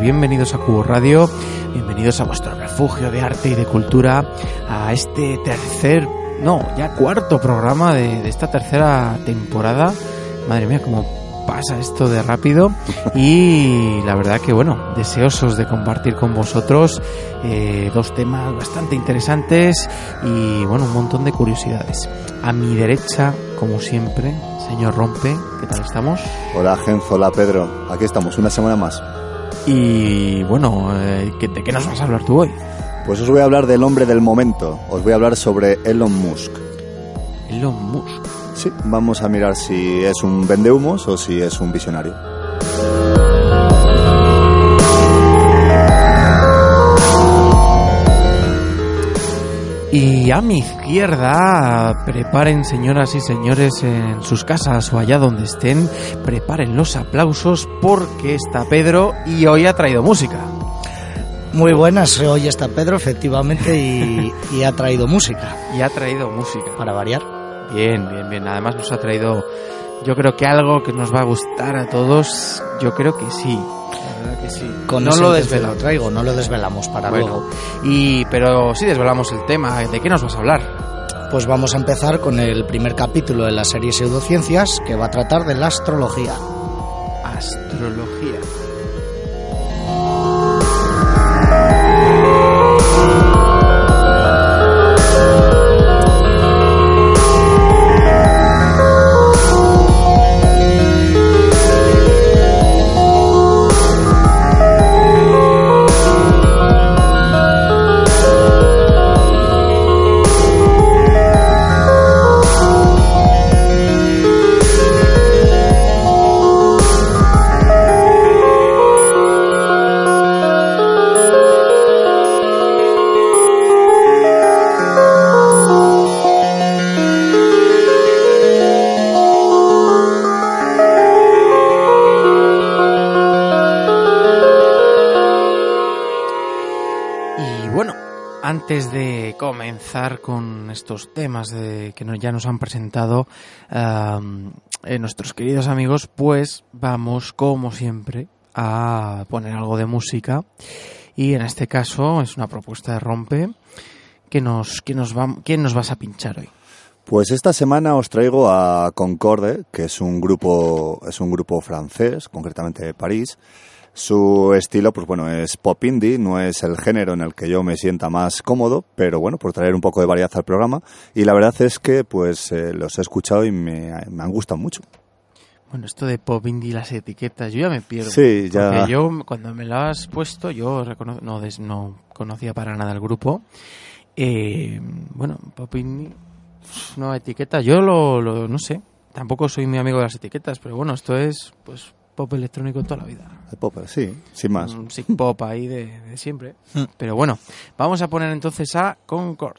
bienvenidos a Cubo Radio, bienvenidos a vuestro refugio de arte y de cultura, a este tercer, no, ya cuarto programa de, esta tercera temporada. Madre mía, cómo pasa esto de rápido y la verdad que bueno, deseosos de compartir con vosotros eh, dos temas bastante interesantes y bueno, un montón de curiosidades. A mi derecha, como siempre, señor Rompe, ¿qué tal estamos? Hola Genzo, hola Pedro, aquí estamos, una semana más. Y bueno, eh, ¿de qué nos vas a hablar tú hoy? Pues os voy a hablar del hombre del momento, os voy a hablar sobre Elon Musk. Elon Musk. Sí, vamos a mirar si es un vendehumos o si es un visionario. Y a mi izquierda, preparen señoras y señores en sus casas o allá donde estén, preparen los aplausos porque está Pedro y hoy ha traído música. Muy buenas, hoy está Pedro efectivamente y, y ha traído música. Y ha traído música. Para variar. Bien, bien, bien. Además nos ha traído, yo creo que algo que nos va a gustar a todos. Yo creo que sí. La verdad que sí. Con no lo desvelamos. traigo, no lo desvelamos para luego. Y, pero sí desvelamos el tema. ¿De qué nos vas a hablar? Pues vamos a empezar con el primer capítulo de la serie Pseudociencias que va a tratar de la astrología. Astrología. Antes de comenzar con estos temas de, que ya nos han presentado eh, nuestros queridos amigos, pues vamos, como siempre, a poner algo de música. Y en este caso es una propuesta de Rompe. que nos, que nos, va, ¿Quién nos vas a pinchar hoy? Pues esta semana os traigo a Concorde, que es un grupo, es un grupo francés, concretamente de París, su estilo, pues bueno, es pop indie, no es el género en el que yo me sienta más cómodo, pero bueno, por traer un poco de variedad al programa. Y la verdad es que pues eh, los he escuchado y me, han gustado mucho. Bueno, esto de pop indie, las etiquetas, yo ya me pierdo. Sí, ya. Porque yo, cuando me lo has puesto, yo no, no conocía para nada el grupo. Eh, bueno, pop indie, no etiqueta, yo lo, lo, no sé. Tampoco soy muy amigo de las etiquetas, pero bueno, esto es, pues, pop electrónico toda la vida. El pop, sí, sin más. Un pop ahí de, de siempre. Mm. Pero bueno, vamos a poner entonces a Concord.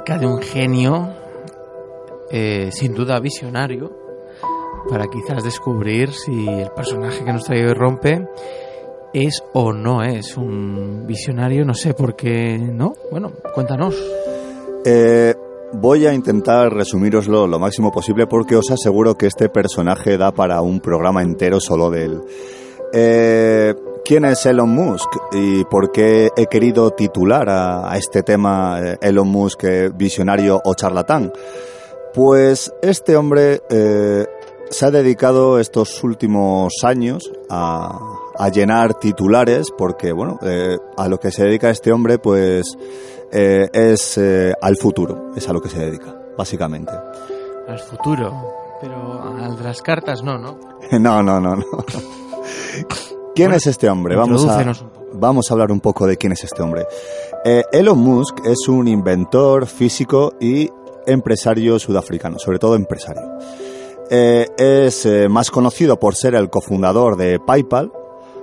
De un genio, eh, sin duda visionario, para quizás descubrir si el personaje que nos trae hoy rompe es o no es un visionario, no sé por qué, ¿no? Bueno, cuéntanos. Eh, voy a intentar resumiroslo lo máximo posible porque os aseguro que este personaje da para un programa entero solo de él. Eh, ¿Quién es Elon Musk y por qué he querido titular a, este tema eh, Elon Musk visionario o charlatán? Pues este hombre se ha dedicado estos últimos años a, a llenar titulares porque, bueno, eh, a lo que se dedica este hombre, pues eh, es eh, al futuro, es a lo que se dedica, básicamente. Al futuro, pero a las cartas no, ¿no? no, no, no, no. ¿Quién es este hombre? Vamos a, vamos a hablar un poco de quién es este hombre. Elon Musk es un inventor físico y empresario sudafricano, sobre todo empresario. es más conocido por ser el cofundador de PayPal,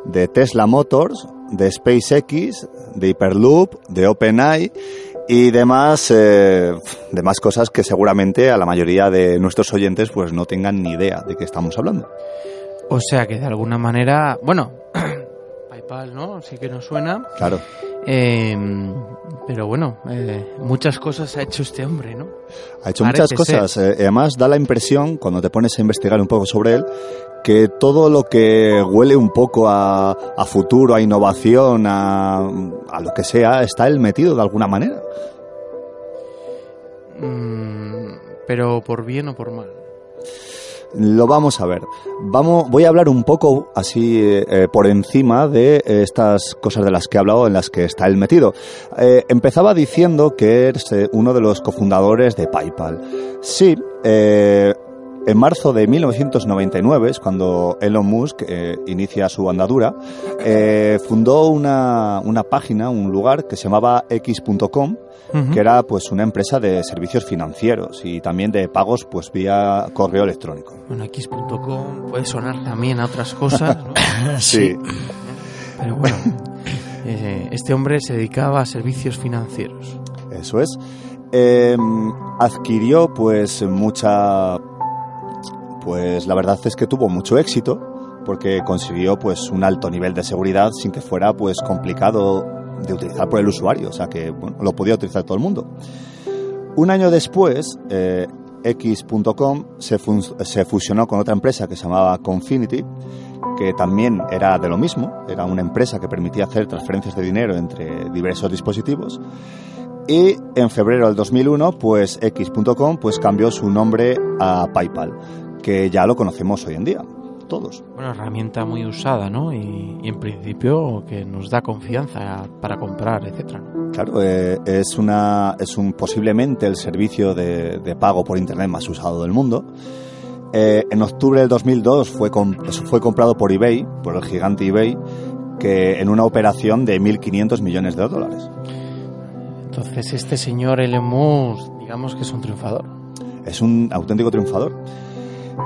de Tesla Motors, de SpaceX, de Hyperloop, de OpenAI y demás, eh, demás cosas que seguramente a la mayoría de nuestros oyentes pues no tengan ni idea de qué estamos hablando. O sea que de alguna manera, bueno, PayPal, ¿no? Sí que nos suena. Claro. Eh, pero bueno, eh, muchas cosas ha hecho este hombre, ¿no? Ha hecho muchas cosas. Eh, además, da la impresión, cuando te pones a investigar un poco sobre él, que todo lo que huele un poco a, futuro, a innovación, a, a, lo que sea, está él metido de alguna manera. Mm, pero por bien o por mal. Lo vamos a ver. Vamos, voy a hablar un poco así eh, por encima de estas cosas de las que he hablado, en las que está él metido. Eh, empezaba diciendo que es eh, uno de los cofundadores de PayPal. Sí, en marzo de 1999, es cuando Elon Musk inicia su andadura, fundó una, una página, un lugar que se llamaba x.com, que era pues una empresa de servicios financieros y también de pagos pues vía correo electrónico. Bueno, X.com puede sonar también a otras cosas, ¿no? sí. Pero bueno, eh, este hombre se dedicaba a servicios financieros. Eso es. Em, adquirió pues mucha... Pues la verdad es que tuvo mucho éxito porque consiguió pues un alto nivel de seguridad sin que fuera pues complicado de utilizar por el usuario, o sea que lo podía utilizar todo el mundo. Un año después, eh, X.com se, se, fusionó con otra empresa que se llamaba Confinity, que también era de lo mismo, era una empresa que permitía hacer transferencias de dinero entre diversos dispositivos. Y en febrero del 2001, pues X.com pues cambió su nombre a PayPal, que ya lo conocemos hoy en día todos. Una herramienta muy usada, ¿no? Y, en principio que nos da confianza para comprar, etcétera. Claro, eh, es una es un posiblemente el servicio de, pago por internet más usado del mundo. Eh, en octubre del 2002 fue fue comprado por eBay, por el gigante eBay, que en una operación de 1.500 millones de dólares. Entonces este señor Elon digamos que es un triunfador. Es un auténtico triunfador.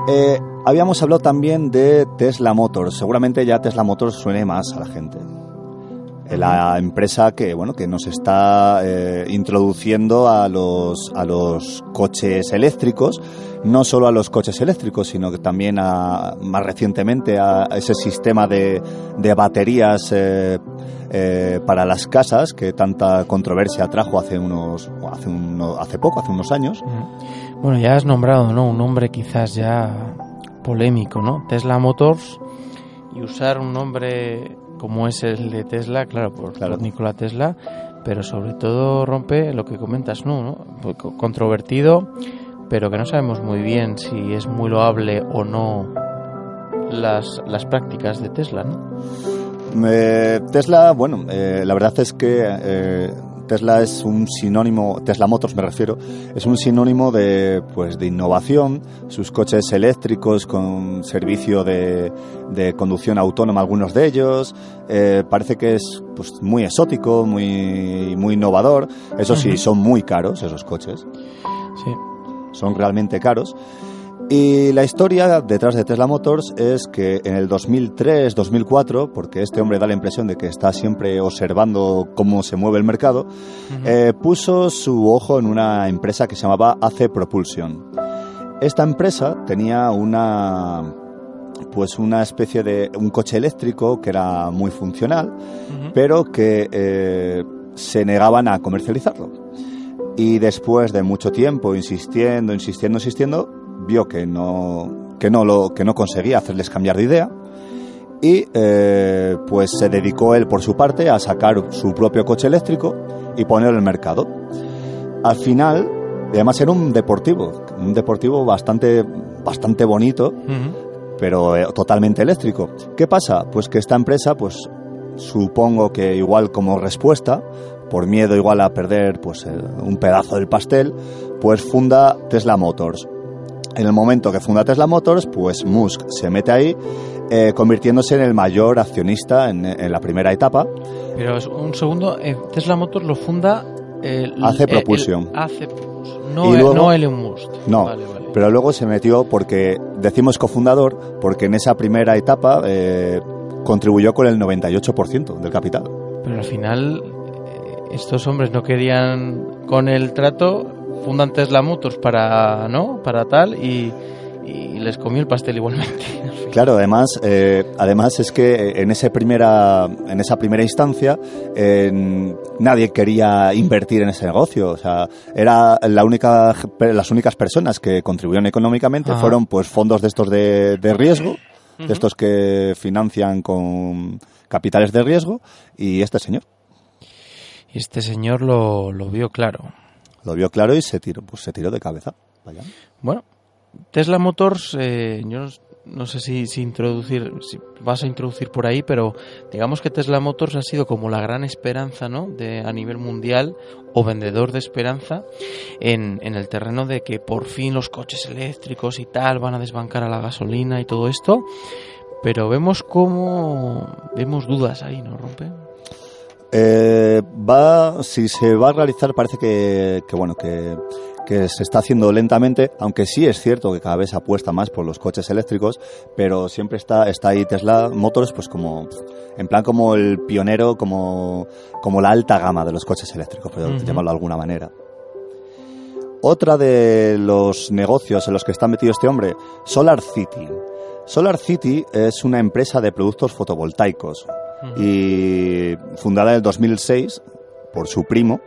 Eh, habíamos hablado también de Tesla Motors. Seguramente ya Tesla Motors suene más a la gente. Eh, la empresa que bueno que nos está eh, introduciendo a los a los coches eléctricos no solo a los coches eléctricos sino que también a, más recientemente a ese sistema de, de baterías para las casas que tanta controversia trajo hace unos hace hace poco hace unos años bueno, ya has nombrado, ¿no? Un nombre quizás ya polémico, ¿no? Tesla Motors y usar un nombre como es el de Tesla, claro, por, claro. Nikola Tesla, pero sobre todo rompe lo que comentas, ¿no? ¿no? Pues controvertido, pero que no sabemos muy bien si es muy loable o no las, las prácticas de Tesla, ¿no? Eh, Tesla, bueno, eh, la verdad es que eh, Tesla es un sinónimo, Tesla Motors me refiero, es un sinónimo de, pues, de innovación, sus coches eléctricos con servicio de, de conducción autónoma, algunos de ellos, eh, parece que es pues, muy exótico, muy, muy innovador, eso sí, son muy caros esos coches. Sí. Son realmente caros. Y la historia detrás de Tesla Motors es que en el 2003-2004, porque este hombre da la impresión de que está siempre observando cómo se mueve el mercado, eh, puso su ojo en una empresa que se llamaba AC Propulsion. Esta empresa tenía una pues una especie de un coche eléctrico que era muy funcional, pero que eh, se negaban a comercializarlo. Y después de mucho tiempo insistiendo, insistiendo, insistiendo, vio que no, que no, lo, que no conseguía hacerles cambiar de idea y eh, pues se dedicó él por su parte a sacar su propio coche eléctrico y ponerlo en el mercado. Al final, además era un deportivo, un deportivo bastante, bastante bonito, pero eh, totalmente eléctrico. ¿Qué pasa? Pues que esta empresa, pues supongo que igual como respuesta, por miedo igual a perder pues un pedazo del pastel, pues funda Tesla Motors. En el momento que funda Tesla Motors, pues Musk se mete ahí, eh, convirtiéndose en el mayor accionista en, la primera etapa. Pero un segundo, eh, Tesla Motors lo funda... hace Propulsion. hace no, no Elon Musk. No, pero luego se metió porque, decimos cofundador, porque en esa primera etapa eh, contribuyó con el 98% del capital. Pero al final, estos hombres no querían con el trato fundan Tesla Motors para, ¿no? para tal y, les comió el pastel igualmente. Claro, además, eh, además es que en, ese primera, en esa primera instancia nadie quería invertir en ese negocio. O sea, era la única, las únicas personas que contribuyeron económicamente fueron pues fondos de estos de, riesgo, de estos que financian con capitales de riesgo, y este señor. Y este señor lo, lo vio claro lo vio claro y se tiró, pues se tiró de cabeza. Bueno, Tesla Motors, eh, yo no, sé si, si, introducir, si vas a introducir por ahí, pero digamos que Tesla Motors ha sido como la gran esperanza, ¿no? De, a nivel mundial o vendedor de esperanza en, en el terreno de que por fin los coches eléctricos y tal van a desbancar a la gasolina y todo esto. Pero vemos cómo vemos dudas ahí, ¿no, Rompe? Eh, va, si se va a realizar, parece que, bueno, que, se está haciendo lentamente, aunque sí es cierto que cada vez apuesta más por los coches eléctricos, pero siempre está, está ahí Tesla Motors, pues como, en plan como el pionero, como, como la alta gama de los coches eléctricos, por llamarlo de alguna manera. Otra de los negocios en los que está metido este hombre, Solar City. Solar City es una empresa de productos fotovoltaicos y fundada en el 2006 por su primo,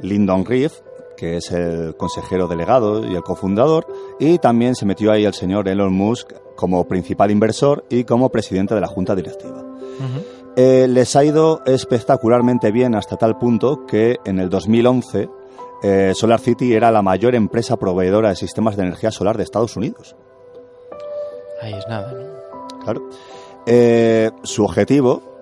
Lyndon Reeve, que es el consejero delegado y el cofundador, y también se metió ahí el señor Elon Musk como principal inversor y como presidente de la junta directiva. Eh, les ha ido espectacularmente bien hasta tal punto que en el 2011 eh, Solar City era la mayor empresa proveedora de sistemas de energía solar de Estados Unidos. Ahí es nada, ¿no? Claro. Eh, su objetivo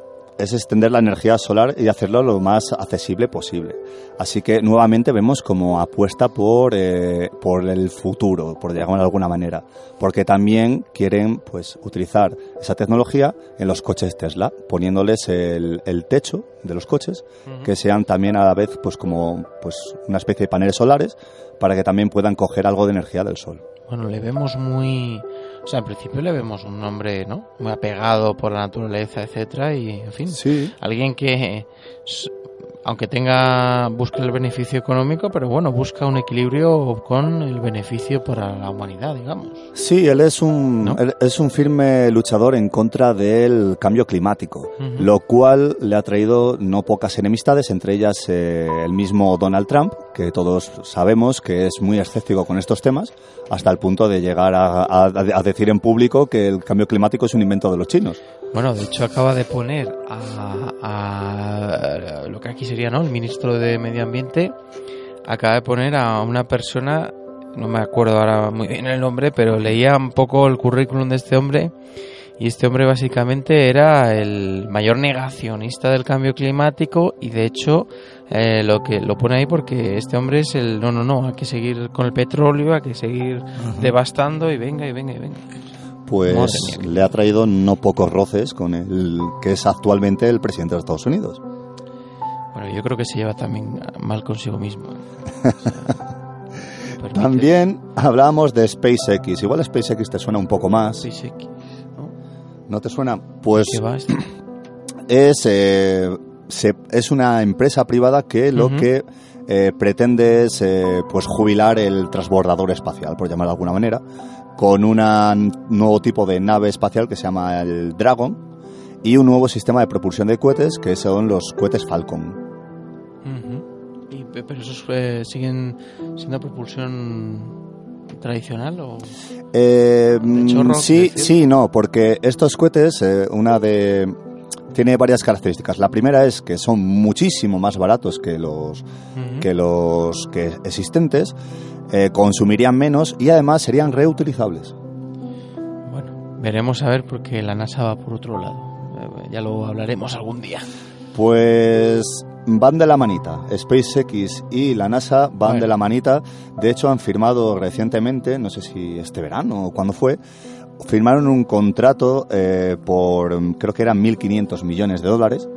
es extender la energía solar y hacerlo lo más accesible posible. Así que nuevamente vemos como apuesta por, eh, por el futuro, por llamarlo de alguna manera, porque también quieren pues utilizar esa tecnología en los coches Tesla, poniéndoles el, techo de los coches que sean también a la vez pues como pues una especie de paneles solares para que también puedan coger algo de energía del sol. Bueno, le vemos muy o sea, en principio le vemos un hombre, ¿no? Muy apegado por la naturaleza, etcétera, y en fin, sí. alguien que aunque tenga busca el beneficio económico, pero bueno, busca un equilibrio con el beneficio para la humanidad, digamos. Sí, él es un es un firme luchador en contra del cambio climático, lo cual le ha traído no pocas enemistades, entre ellas eh, el mismo Donald Trump, que todos sabemos que es muy escéptico con estos temas, hasta el punto de llegar a decir en público que el cambio climático es un invento de los chinos. Bueno, de hecho acaba de poner a, lo que aquí sería, ¿no? El ministro de Medio Ambiente. Acaba de poner a una persona, no me acuerdo ahora muy bien el nombre, pero leía un poco el currículum de este hombre. Y este hombre básicamente era el mayor negacionista del cambio climático. Y de hecho eh, lo que lo pone ahí porque este hombre es el no no no hay que seguir con el petróleo hay que seguir devastando y venga y venga y venga pues le ha traído no pocos roces con el que es actualmente el presidente de Estados Unidos. Bueno, yo creo que se lleva también mal consigo mismo. permites. También hablábamos de SpaceX. Igual SpaceX te suena un poco más. SpaceX, ¿no? ¿No te suena? Pues ¿Qué va esto? es, eh, se- es una empresa privada que lo que eh, pretende es eh, pues jubilar el transbordador espacial, por llamarlo de alguna manera, con un nuevo tipo de nave espacial que se llama el Dragon y un nuevo sistema de propulsión de cohetes que son los cohetes Falcon. Y, ¿Pero esos eh, siguen siendo propulsión tradicional o...? Mm, chorro, sí, sí, no, porque estos cohetes, una de tiene varias características. La primera es que son muchísimo más baratos que los que los que existentes, eh, consumirían menos y además serían reutilizables. Bueno, veremos a ver porque la NASA va por otro lado. Eh, Ya lo hablaremos algún día. Pues van de la manita. SpaceX y la NASA van Bueno. de la manita. De hecho, han firmado recientemente, no sé si este verano o cuándo fue, firmaron un contrato eh, por, creo que eran 1.500 millones de dólares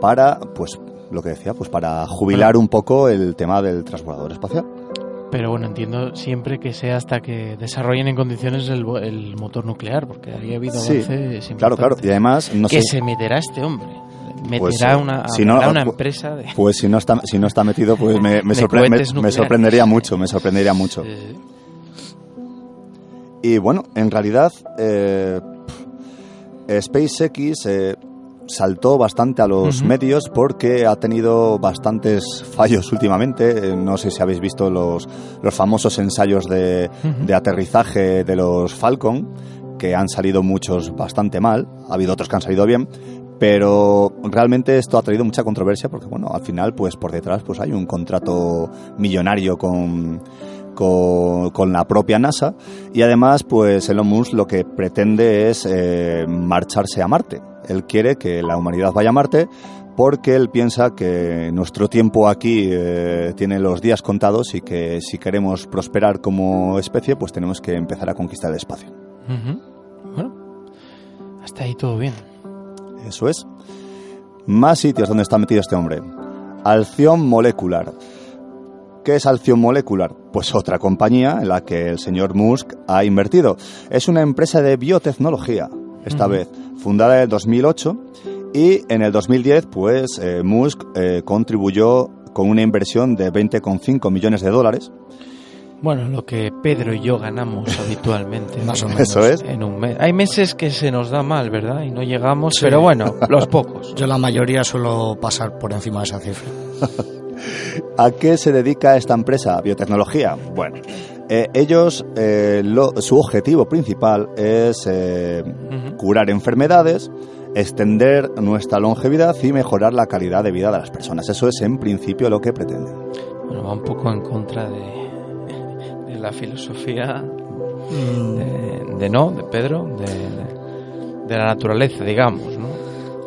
para, pues, lo que decía, pues para jubilar un poco el tema del transbordador espacial. Pero bueno, entiendo siempre que sea hasta que desarrollen en condiciones el, el motor nuclear, porque había habido Sí, avances Claro, claro. Y además, no ¿Qué sé. se meterá este hombre? Meterá Pues, una, si no, una empresa de... Pues si no está, si no está metido, pues me, me, sorpre- me- me sorprendería mucho, me sorprendería mucho. Eh, Y bueno, en realidad, eh, SpaceX eh, saltó bastante a los medios porque ha tenido bastantes fallos últimamente. Eh, no sé si habéis visto los, los famosos ensayos de, de aterrizaje de los Falcon, que han salido muchos bastante mal. Ha habido otros que han salido bien. Pero realmente esto ha traído mucha controversia porque, bueno, al final, pues por detrás pues hay un contrato millonario con, con, con la propia NASA y además, pues Elon Musk lo que pretende es eh, marcharse a Marte. Él quiere que la humanidad vaya a Marte porque él piensa que nuestro tiempo aquí eh, tiene los días contados y que si queremos prosperar como especie, pues tenemos que empezar a conquistar el espacio. Bueno, hasta ahí todo bien. Eso es. Más sitios donde está metido este hombre. Alción molecular. ¿Qué es Alción Molecular? Pues otra compañía en la que el señor Musk ha invertido. Es una empresa de biotecnología, esta vez, fundada en el 2008 y en el 2010 pues eh, Musk eh, contribuyó con una inversión de 20,5 millones de dólares. Bueno, lo que Pedro y yo ganamos habitualmente. Más o menos. Eso es. En un mes. Hay meses que se nos da mal, ¿verdad? Y no llegamos, Sí. pero bueno, los pocos. Yo la mayoría suelo pasar por encima de esa cifra. ¿A qué se dedica esta empresa? Biotecnología. Bueno, eh, ellos, eh, lo- su objetivo principal es eh, curar enfermedades, extender nuestra longevidad y mejorar la calidad de vida de las personas. Eso es en principio lo que pretenden. Bueno, va un poco en contra de, de la filosofía Mm, de, de no, de Pedro, de, de- de la naturaleza, digamos, ¿no?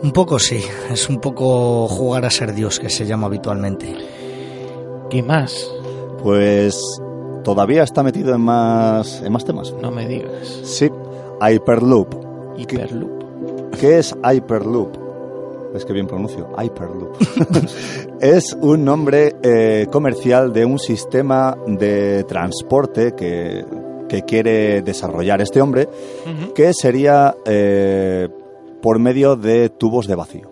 Un poco sí, es un poco jugar a ser Dios, que se llama habitualmente. ¿Qué más? Pues todavía está metido en más, en más temas. No me digas. Sí, Hyperloop. Hiperloop. ¿Qué es Hyperloop? Es que bien pronuncio, Hyperloop. es un nombre eh, comercial de un sistema de transporte que, que quiere desarrollar este hombre, que sería eh, por medio de tubos de vacío.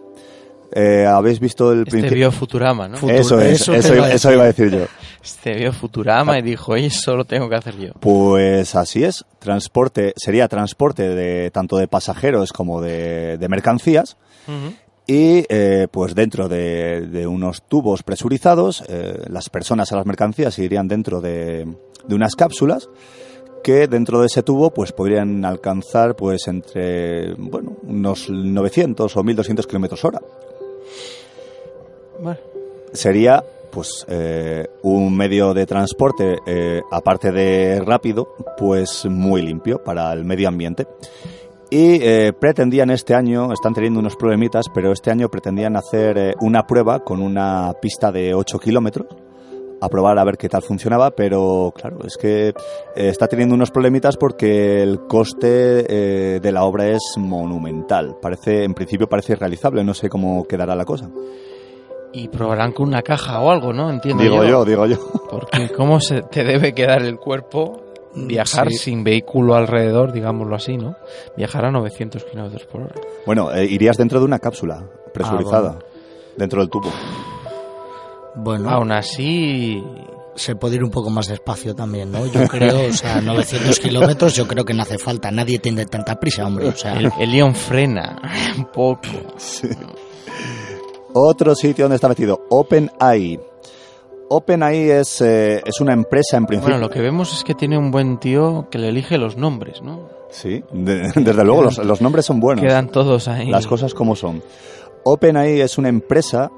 Eh, ¿Habéis visto el Este principio? vio Futurama, ¿no? Fu- Eso es, Eso iba, eso iba a decir yo. Este vio Futurama y dijo, eso lo tengo que hacer yo. Pues así es, transporte sería transporte de tanto de pasajeros como de, de mercancías Ujú. y eh, pues dentro de, de unos tubos presurizados eh, las personas a las mercancías irían dentro de, de unas cápsulas que dentro de ese tubo pues podrían alcanzar pues entre bueno unos 900 o 1200 kilómetros hora. Bueno, sería pues eh, un medio de transporte eh, aparte de rápido pues muy limpio para el medio ambiente. Y eh, pretendían este año están teniendo unos problemitas pero este año pretendían hacer una prueba con una pista de 8 kilómetros a probar a ver qué tal funcionaba, pero claro, es que eh, está teniendo unos problemitas porque el coste eh, de la obra es monumental. Parece, en principio parece realizable, no sé cómo quedará la cosa. y probarán con una caja o algo, ¿no? Entiendo Digo yo. yo, digo yo. Porque ¿cómo se te debe quedar el cuerpo viajar Sí. sin vehículo alrededor, digámoslo así, ¿no? Viajar a 900 kilómetros por hora. Bueno, eh, irías dentro de una cápsula presurizada, Ah, dentro del tubo. Bueno, Aún así, se puede ir un poco más despacio también, ¿no? Yo creo, o sea, 900 kilómetros yo creo que no hace falta. Nadie tiene tanta prisa, hombre. O sea, el, el León frena un poco. Otro sitio donde está metido, OpenAI. OpenAI es, eh, es una empresa en principio. Bueno, lo que vemos es que tiene un buen tío que le elige los nombres, ¿no? Sí, de- desde luego, los, los nombres son buenos. Quedan todos ahí. Las cosas como son. OpenAI es una empresa,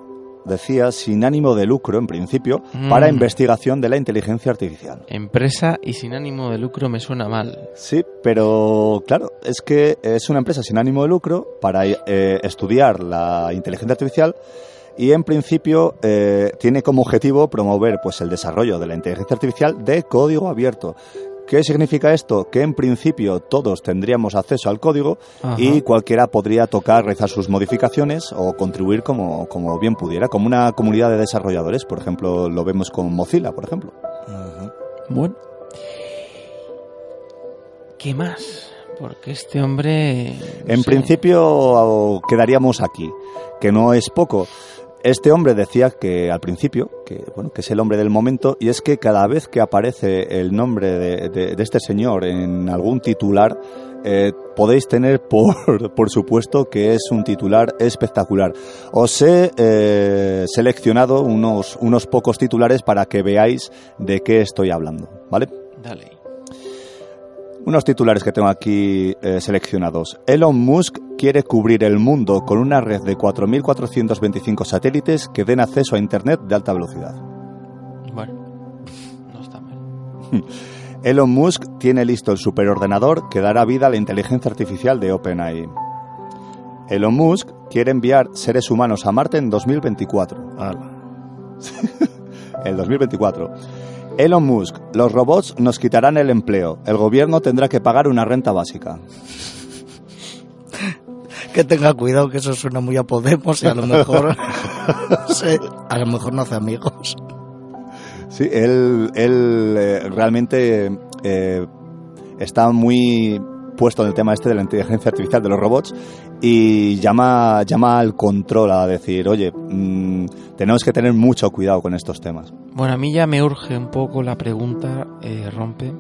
decía, sin ánimo de lucro, en principio, Mm. para investigación de la inteligencia artificial. Empresa y sin ánimo de lucro me suena mal. Sí, pero claro, es que es una empresa sin ánimo de lucro para eh, estudiar la inteligencia artificial y en principio eh, tiene como objetivo promover pues el desarrollo de la inteligencia artificial de código abierto. ¿Qué significa esto? Que en principio todos tendríamos acceso al código Ajá. y cualquiera podría tocar, realizar sus modificaciones o contribuir como, como bien pudiera, como una comunidad de desarrolladores. Por ejemplo, lo vemos con Mozilla, por ejemplo. ujú. Bueno. ¿Qué más? Porque este hombre... no En sé, principio quedaríamos aquí, que no es poco. Este hombre decía que al principio, que bueno, que es el hombre del momento, y es que cada vez que aparece el nombre de, de- este señor en algún titular, eh, podéis tener por, por supuesto que es un titular espectacular. Os he eh, seleccionado unos, unos pocos titulares para que veáis de qué estoy hablando, ¿vale? Dale. Unos titulares que tengo aquí eh, seleccionados. Elon Musk quiere cubrir el mundo con una red de 4.425 satélites que den acceso a Internet de alta velocidad. Bueno, no está mal. Elon Musk tiene listo el superordenador que dará vida a la inteligencia artificial de OpenAI. Elon Musk quiere enviar seres humanos a Marte en 2024. El 2024. Elon Musk, los robots nos quitarán el empleo. El gobierno tendrá que pagar una renta básica. que tenga cuidado que eso suena muy a Podemos y a lo mejor, sí, a lo mejor no hace amigos. Sí, él, él eh, realmente eh, está muy puesto en el tema este de la inteligencia artificial de los robots y llama, llama al control a decir, oye, mm, tenemos que tener mucho cuidado con estos temas. Bueno, a mí ya me urge un poco la pregunta, eh, Rompe,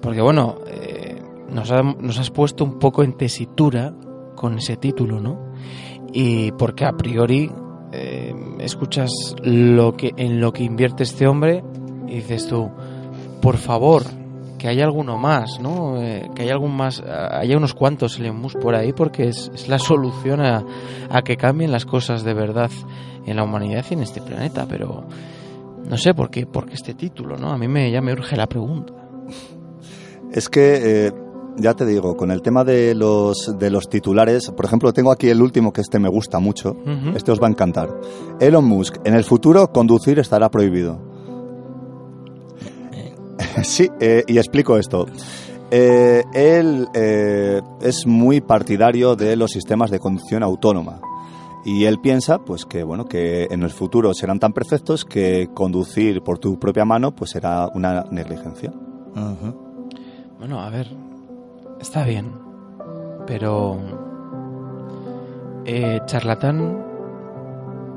porque bueno, eh, nos, ha- nos has puesto un poco en tesitura con ese título, ¿no? Y porque a priori eh, escuchas lo que en lo que invierte este hombre y dices tú, por favor, que haya alguno más, ¿no? Eh, que haya algún más, ah, haya unos cuantos Elon Musk por ahí porque es, es la solución a, a que cambien las cosas de verdad en la humanidad y en este planeta, pero no sé por qué, por qué este título, ¿no? A mí me, ya me urge la pregunta. Es que, eh, ya te digo, con el tema de los, de los titulares, por ejemplo, tengo aquí el último que este me gusta mucho. Este os va a encantar. Elon Musk, en el futuro conducir estará prohibido. sí, eh, y explico esto. Eh, él eh, es muy partidario de los sistemas de conducción autónoma. Y él piensa, pues que bueno, que en el futuro serán tan perfectos que conducir por tu propia mano, pues será una negligencia. Bueno, a ver, está bien, pero eh, charlatán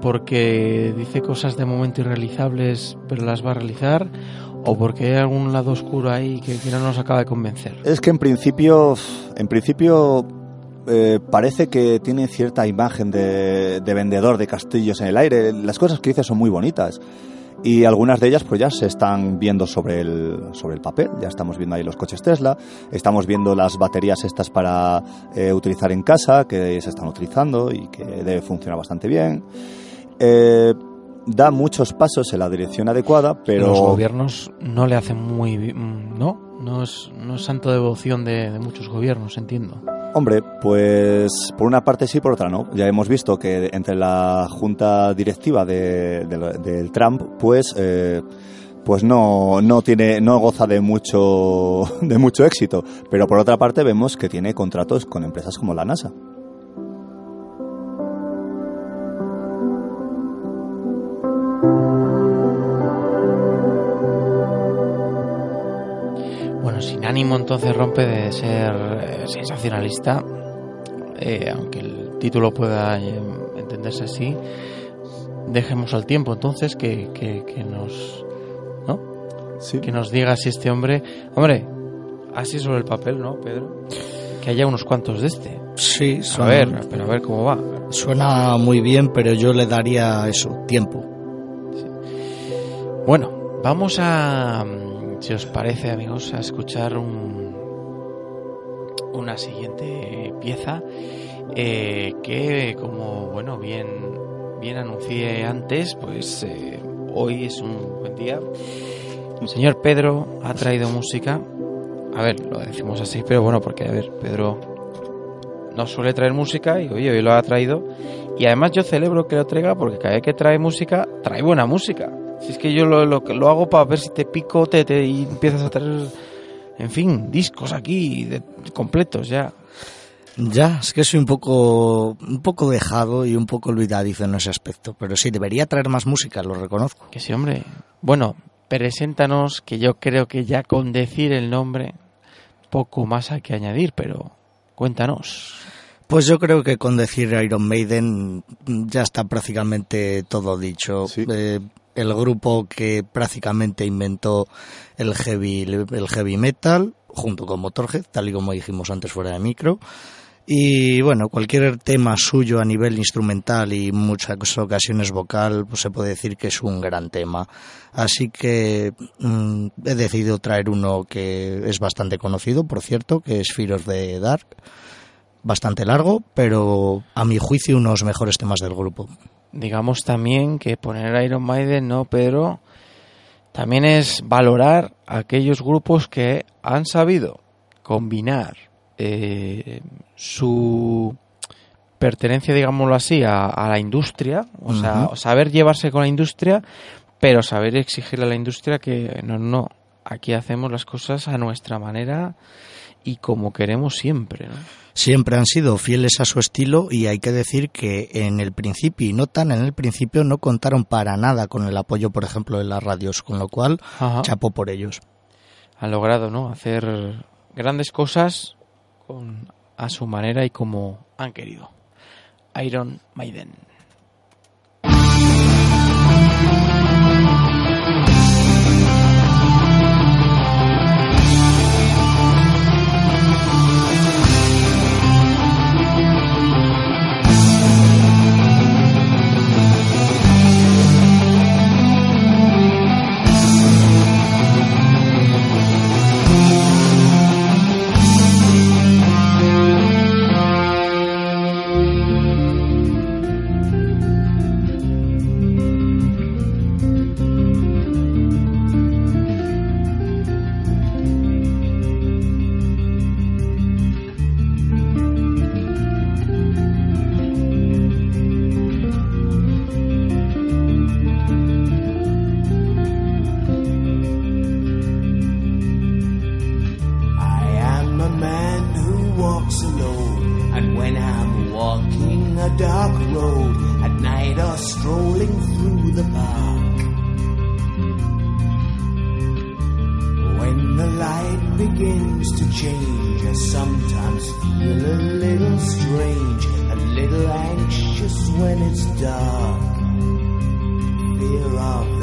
porque dice cosas de momento irrealizables, pero las va a realizar, o porque hay algún lado oscuro ahí que, no nos acaba de convencer. Es que en principio, en principio eh, parece que tiene cierta imagen de, de vendedor de castillos en el aire. Las cosas que dice son muy bonitas. Y algunas de ellas pues ya se están viendo sobre el, sobre el papel. Ya estamos viendo ahí los coches Tesla. Estamos viendo las baterías estas para eh, utilizar en casa, que se están utilizando y que debe funcionar bastante bien. Eh, da muchos pasos en la dirección adecuada, pero... Los gobiernos no le hacen muy bien, ¿no? No es, no es santo devoción de, de muchos gobiernos, entiendo. Hombre, pues por una parte sí, por otra no. Ya hemos visto que entre la junta directiva de, de- del Trump, pues, eh, pues no, no tiene, no goza de mucho, de mucho éxito. Pero por otra parte vemos que tiene contratos con empresas como la NASA. Ánimo entonces rompe de ser eh, sensacionalista, eh, aunque el título pueda eh, entenderse así, dejemos al tiempo entonces que, que, que nos ¿no? Sí. que nos diga si este hombre hombre así sobre el papel no Pedro que haya unos cuantos de este Sí, a son- ver pero a ver cómo va suena muy bien, pero yo le daría eso, tiempo. bueno vamos a si os parece amigos a escuchar un, una siguiente pieza eh, que como bueno bien bien anuncié antes pues eh, hoy es un buen día. El señor Pedro ha traído música. A ver lo decimos así pero bueno porque a ver Pedro no suele traer música y oye hoy lo ha traído. Y además yo celebro que lo traiga porque cada vez que trae música trae buena música si es que yo lo, lo, lo hago para ver si te pico te, te- y empiezas a traer en fin discos aquí de- completos ya Ya, es que soy un poco, un poco dejado y un poco olvidadizo en ese aspecto, pero sí, debería traer más música, lo reconozco. Que sí, hombre. Bueno, preséntanos, que yo creo que ya con decir el nombre, poco más hay que añadir, pero cuéntanos. Pues yo creo que con decir Iron Maiden ya está prácticamente todo dicho. Sí. Eh, el grupo que prácticamente inventó el heavy, el heavy metal, junto con Motorhead, tal y como dijimos antes fuera de micro. Y bueno, cualquier tema suyo a nivel instrumental y muchas ocasiones vocal, pues se puede decir que es un gran tema. Así que mm, he decidido traer uno que es bastante conocido, por cierto, que es Fear of the Dark bastante largo, pero a mi juicio unos mejores temas del grupo. Digamos también que poner Iron Maiden, no, Pedro, también es valorar aquellos grupos que han sabido combinar eh, su pertenencia, digámoslo así, a, a la industria, o sea, saber llevarse con la industria, pero saber exigirle a la industria que no, no, aquí hacemos las cosas a nuestra manera y como queremos siempre, ¿no? Siempre han sido fieles a su estilo y hay que decir que en el principio y no tan en el principio no contaron para nada con el apoyo, por ejemplo, de las radios, con lo cual Ajá. chapó por ellos. han logrado no hacer grandes cosas con, a su manera y como han querido. Iron Maiden.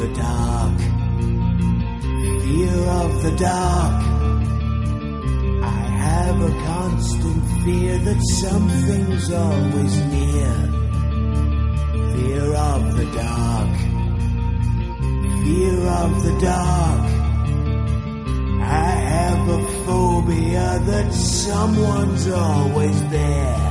The dark, fear of the dark. I have a constant fear that something's always near. Fear of the dark. Fear of the dark. I have a phobia that someone's always there.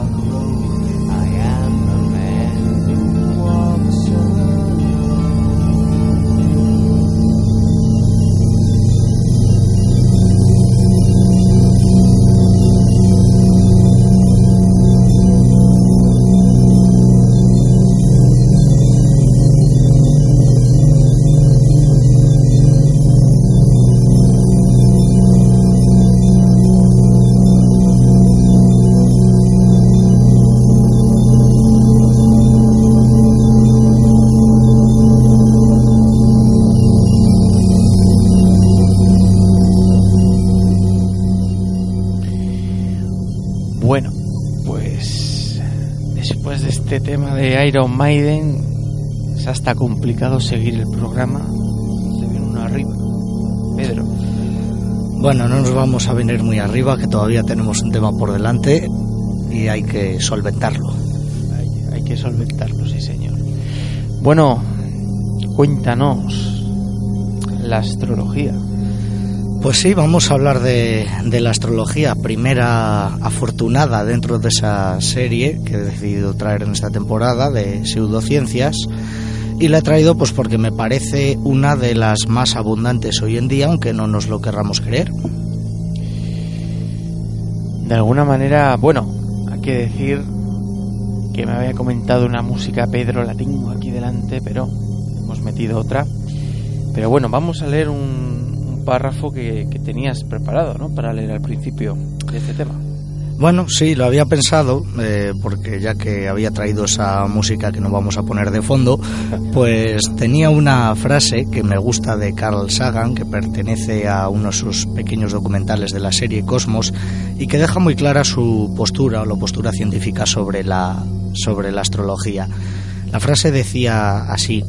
on the road. I am tema de Iron Maiden, es hasta complicado seguir el programa. Se viene uno arriba. Pedro. Bueno, no nos vamos a venir muy arriba, que todavía tenemos un tema por delante y hay que solventarlo. Hay, hay que solventarlo, sí, señor. Bueno, cuéntanos la astrología. Pues sí, vamos a hablar de, la astrología, primera afortunada dentro de esa serie que he decidido traer en esta temporada de pseudociencias. Y la he traído pues porque me parece una de las más abundantes hoy en día, aunque no nos lo querramos creer. De alguna manera, bueno, hay que decir que me había comentado una música, Pedro, la tengo aquí delante, pero hemos metido otra. Pero bueno, vamos a leer un párrafo que, tenías preparado, ¿no? Para leer al principio de este tema. Bueno, sí, lo había pensado, eh, porque ya que había traído esa música que no vamos a poner de fondo, pues tenía una frase que me gusta de Carl Sagan, que pertenece a uno de sus pequeños documentales de la serie Cosmos, y que deja muy clara su postura o la postura científica sobre la, sobre la astrología. La frase decía así,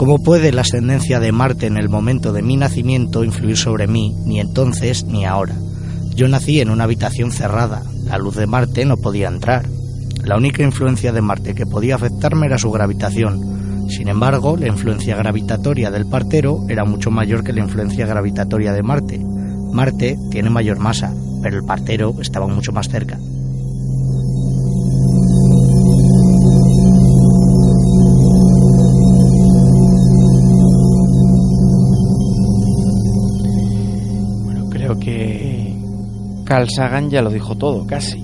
¿Cómo puede la ascendencia de Marte en el momento de mi nacimiento influir sobre mí, ni entonces ni ahora? Yo nací en una habitación cerrada, la luz de Marte no podía entrar. La única influencia de Marte que podía afectarme era su gravitación. Sin embargo, la influencia gravitatoria del partero era mucho mayor que la influencia gravitatoria de Marte. Marte tiene mayor masa, pero el partero estaba mucho más cerca. Carl Sagan ya lo dijo todo, casi.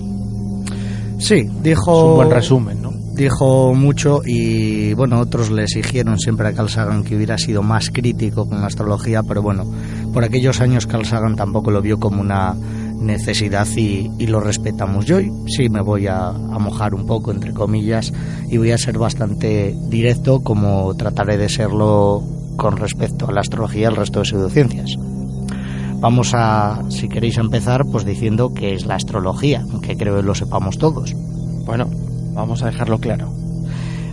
Sí, dijo. Es un buen resumen, ¿no? Dijo mucho y, bueno, otros le exigieron siempre a Carl Sagan que hubiera sido más crítico con la astrología, pero bueno, por aquellos años Carl Sagan tampoco lo vio como una necesidad y, y lo respetamos. Yo sí me voy a, a, mojar un poco, entre comillas, y voy a ser bastante directo como trataré de serlo con respecto a la astrología y al resto de pseudociencias. Vamos a, si queréis empezar, pues diciendo que es la astrología, que creo que lo sepamos todos. Bueno, vamos a dejarlo claro.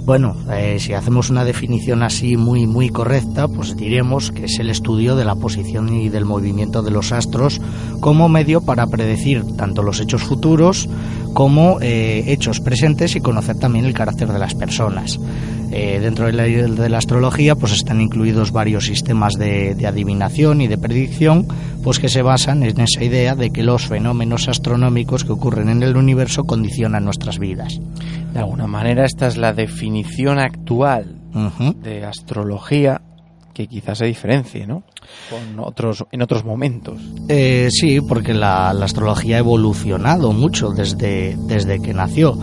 Bueno, eh, si hacemos una definición así muy muy correcta, pues diremos que es el estudio de la posición y del movimiento de los astros como medio para predecir tanto los hechos futuros como eh, hechos presentes y conocer también el carácter de las personas. Eh, dentro de la, de la, astrología pues están incluidos varios sistemas de, de, adivinación y de predicción pues que se basan en esa idea de que los fenómenos astronómicos que ocurren en el universo condicionan nuestras vidas. De alguna manera esta es la definición actual uh -huh. de astrología que quizás se diferencie, ¿no? Con otros, en otros momentos. Eh, sí, porque la, la, astrología ha evolucionado mucho desde, desde que nació.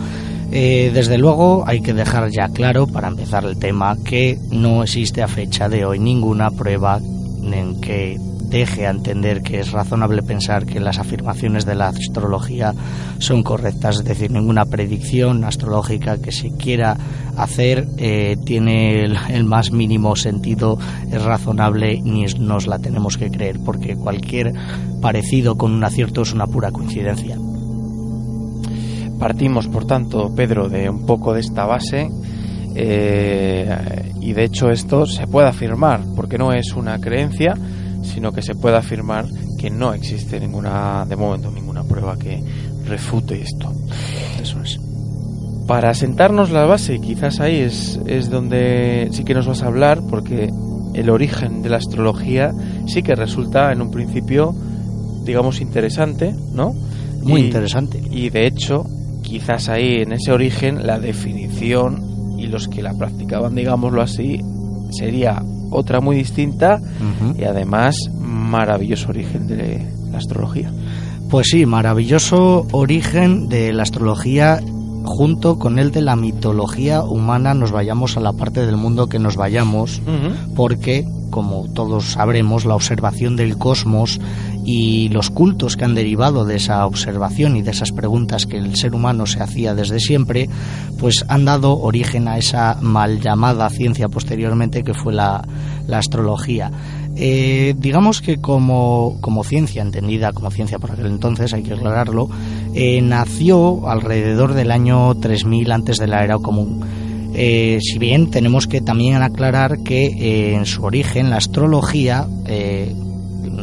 Eh, desde luego hay que dejar ya claro, para empezar el tema, que no existe a fecha de hoy ninguna prueba en que deje a entender que es razonable pensar que las afirmaciones de la astrología son correctas, es decir, ninguna predicción astrológica que se quiera hacer eh, tiene el, el, más mínimo sentido, es razonable ni nos la tenemos que creer, porque cualquier parecido con un acierto es una pura coincidencia. Partimos, por tanto, Pedro, de un poco de esta base. Eh, y de hecho esto se puede afirmar, porque no es una creencia, sino que se puede afirmar que no existe ninguna, de momento, ninguna prueba que refute esto. Eso es. Para sentarnos la base, quizás ahí es, es donde sí que nos vas a hablar, porque el origen de la astrología sí que resulta en un principio, digamos, interesante, ¿no? Muy y, interesante. Y de hecho, quizás ahí en ese origen la definición y los que la practicaban, digámoslo así, sería otra muy distinta uh -huh. y además maravilloso origen de la astrología. Pues sí, maravilloso origen de la astrología junto con el de la mitología humana nos vayamos a la parte del mundo que nos vayamos, uh -huh. porque como todos sabremos, la observación del cosmos y los cultos que han derivado de esa observación y de esas preguntas que el ser humano se hacía desde siempre, pues han dado origen a esa mal llamada ciencia posteriormente que fue la, astrología. Eh, digamos que como, como, ciencia, entendida como ciencia por aquel entonces, hay que aclararlo, eh, nació alrededor del año 3000 antes de la era común Eh, si bien tenemos que también aclarar que en su origen la astrología,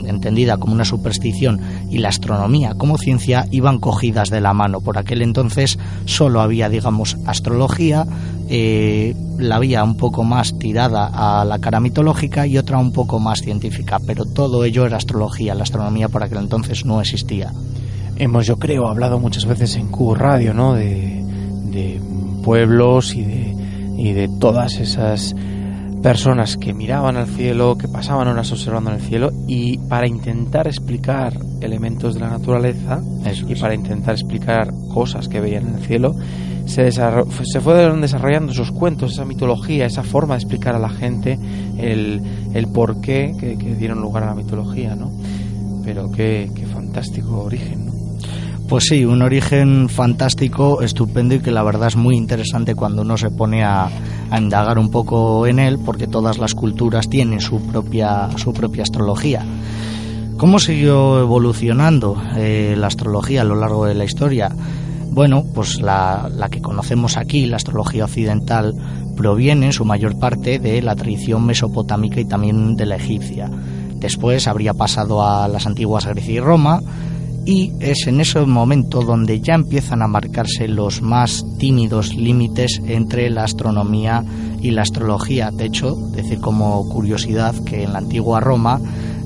entendida como una superstición, y la astronomía como ciencia iban cogidas de la mano. Por aquel entonces solo había, digamos, astrología, eh, la vía un poco más tirada a la cara mitológica y otra un poco más científica, pero todo ello era astrología. La astronomía por aquel entonces no existía. Hemos, yo creo, hablado muchas veces en Q Radio, ¿no? De, de pueblos y de, y de todas esas personas que miraban al cielo, que pasaban horas observando el cielo y para intentar explicar elementos de la naturaleza Eso y es. para intentar explicar cosas que veían en el cielo, se, se fueron desarrollando esos cuentos, esa mitología, esa forma de explicar a la gente el, el porqué que, que dieron lugar a la mitología, ¿no? Pero qué, qué fantástico origen, ¿no? Pues sí, un origen fantástico, estupendo y que la verdad es muy interesante cuando uno se pone a, indagar un poco en él, porque todas las culturas tienen su propia, su propia astrología. ¿Cómo siguió evolucionando eh, la astrología a lo largo de la historia? Bueno, pues la, la que conocemos aquí, la astrología occidental, proviene en su mayor parte de la tradición mesopotámica y también de la egipcia. Después habría pasado a las antiguas Grecia y Roma, y es en ese momento donde ya empiezan a marcarse los más tímidos límites entre la astronomía y la astrología. De hecho, decir como curiosidad que en la antigua Roma,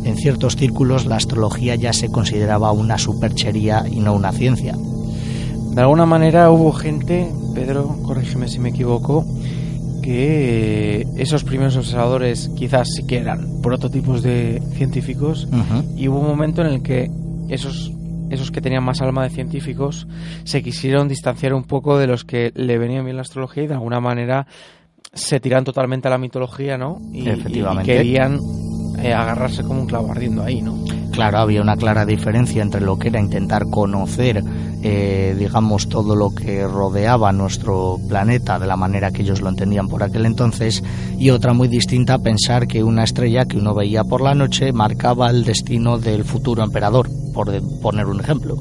en ciertos círculos, la astrología ya se consideraba una superchería y no una ciencia. De alguna manera hubo gente, Pedro, corrígeme si me equivoco, que esos primeros observadores quizás sí que eran prototipos de científicos y hubo un momento en el que esos esos que tenían más alma de científicos se quisieron distanciar un poco de los que le venían bien la astrología y de alguna manera se tiran totalmente a la mitología, ¿no? Y, Efectivamente. y querían eh, agarrarse como un clavo ardiendo ahí, ¿no? Claro, había una clara diferencia entre lo que era intentar conocer, eh, digamos, todo lo que rodeaba nuestro planeta de la manera que ellos lo entendían por aquel entonces, y otra muy distinta, pensar que una estrella que uno veía por la noche marcaba el destino del futuro emperador, por poner un ejemplo.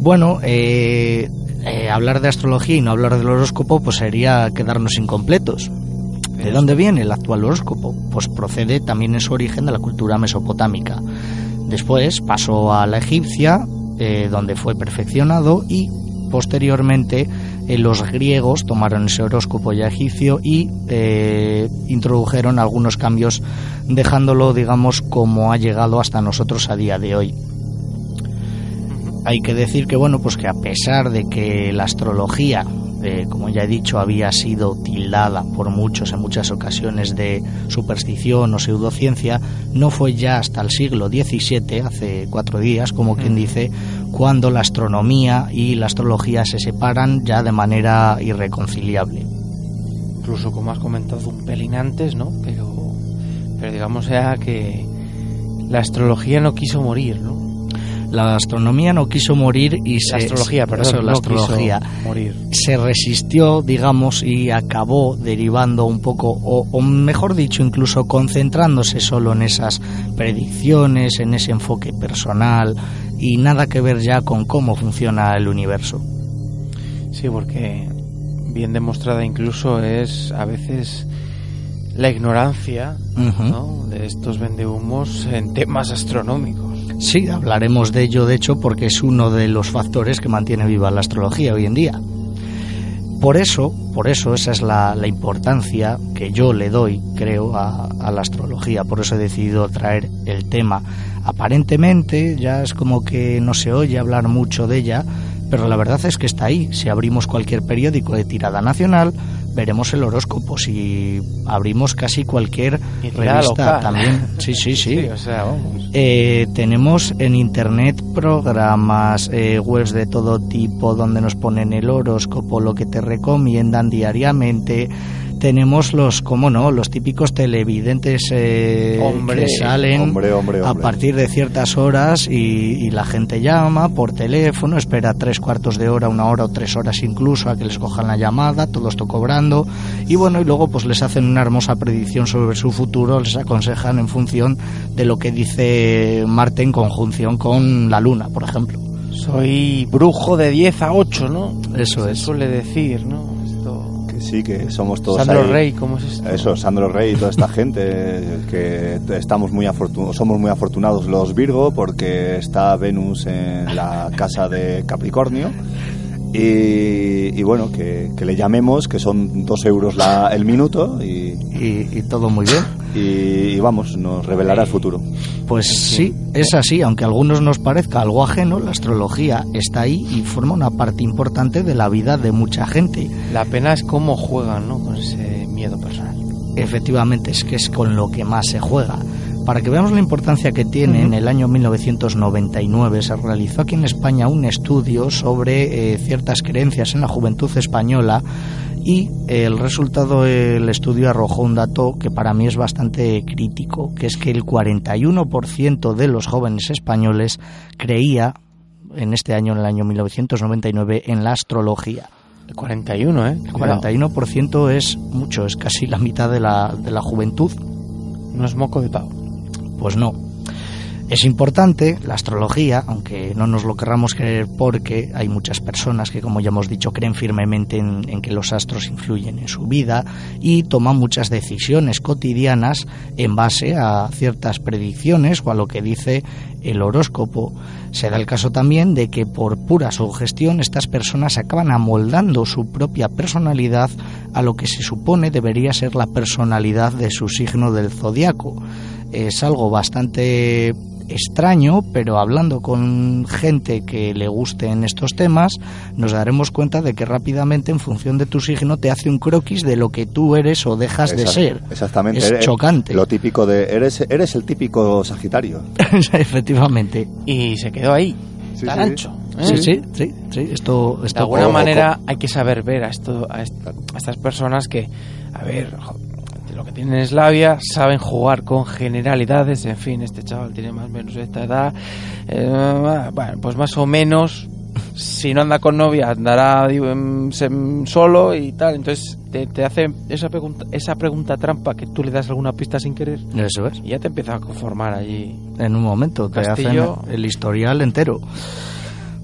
Bueno, eh, eh, hablar de astrología y no hablar del horóscopo, pues sería quedarnos incompletos. ¿De dónde viene el actual horóscopo? Pues procede también en su origen de la cultura mesopotámica. Después pasó a la egipcia, eh, donde fue perfeccionado y posteriormente eh, los griegos tomaron ese horóscopo ya egipcio y eh, introdujeron algunos cambios dejándolo, digamos, como ha llegado hasta nosotros a día de hoy. Hay que decir que, bueno, pues que a pesar de que la astrología, eh, como ya he dicho, había sido tildada por muchos en muchas ocasiones de superstición o pseudociencia, no fue ya hasta el siglo XVII, hace cuatro días, como quien dice, cuando la astronomía y la astrología se separan ya de manera irreconciliable. incluso como has comentado un pelín antes, ¿no? Pero, pero digamos ya que la astrología no quiso morir, ¿no? La astronomía no quiso morir y se... La astrología, perdón, eso, la astrología. quiso morir. se resistió, digamos, y acabó derivando un poco, o, o mejor dicho, incluso concentrándose solo en esas predicciones, en ese enfoque personal y nada que ver ya con cómo funciona el universo. Sí, porque bien demostrada incluso es a veces la ignorancia de estos vendehumos en temas astronómicos. Sí, hablaremos de ello, de hecho, porque es uno de los factores que mantiene viva la astrología hoy en día. Por eso, por eso, esa es la, importancia que yo le doy, creo, a, a la astrología. Por eso he decidido traer el tema. Aparentemente ya es como que no se oye hablar mucho de ella, pero la verdad es que está ahí. Si abrimos cualquier periódico de tirada nacional, veremos el horóscopo. Si abrimos casi cualquier revista local. también. Sí, sí, sí. o sea, vamos. Eh, tenemos en internet programas, eh, webs de todo tipo donde nos ponen el horóscopo, lo que te recomiendan diariamente. Tenemos los, como no, los típicos televidentes eh, Hombre, que salen hombre, hombre, a partir de ciertas horas y, y la gente llama por teléfono, espera tres cuartos de hora, una hora o tres horas incluso a que les cojan la llamada, todo esto cobrando y bueno, y luego pues les hacen una hermosa predicción sobre su futuro, les aconsejan en función de lo que dice Marte en conjunción con la Luna, por ejemplo. Soy brujo de 10 a 8, ¿no? Eso Se es. suele decir, ¿no? Sí, que somos todos Sandro ahí. Rey, ¿cómo es esto? Eso, Sandro Rey y toda esta gente que estamos muy afortunados, somos muy afortunados los Virgo porque está Venus en la casa de Capricornio y, y bueno, que, que le llamemos, que son dos euros la, el minuto y, Y, y todo muy bien. Y- y vamos, nos revelará el futuro. Pues sí, es así, aunque a algunos nos parezca algo ajeno, la astrología está ahí y forma una parte importante de la vida de mucha gente. La pena es cómo juegan, ¿no? Con ese miedo personal. Efectivamente, es que es con lo que más se juega. Para que veamos la importancia que tiene, en el año 1999 se realizó aquí en España un estudio sobre eh, ciertas creencias en la juventud española y el resultado del estudio arrojó un dato que para mí es bastante crítico, que es que el 41% de los jóvenes españoles creía en este año, en el año 1999, en la astrología. El 41, ¿eh? El Cuidado. 41% es mucho, es casi la mitad de la, de la juventud. No es moco de pavo. Pues no. Es importante la astrología, aunque no nos lo querramos creer porque hay muchas personas que, como ya hemos dicho, creen firmemente en, que los astros influyen en su vida y toman muchas decisiones cotidianas en base a ciertas predicciones o a lo que dice el horóscopo. Se da el caso también de que por pura sugestión estas personas acaban amoldando su propia personalidad a lo que se supone debería ser la personalidad de su signo del zodiaco. Es algo bastante extraño, pero hablando con gente que le guste en estos temas, nos daremos cuenta de que rápidamente en función de tu signo te hace un croquis de lo que tú eres o dejas de ser. Exactamente. Es Eh, chocante. Lo típico de, eres, eres el típico Sagitario. Efectivamente. Y se quedó ahí. Sí, tan sí. ancho. ¿eh? Sí, sí, sí, sí, esto, De alguna manera hay que saber ver a, esto, a, est- a estas personas que, a ver, lo que tienen es labia, saben jugar con generalidades, en fin, este chaval tiene más o menos esta edad, eh, bueno, pues más o menos, si no anda con novia, andará digo, solo y tal, entonces te, te hace esa pregunta, esa pregunta trampa que tú le das alguna pista sin querer Eso es. y ya te empieza a conformar allí. En un momento te Castillo. hacen el historial entero.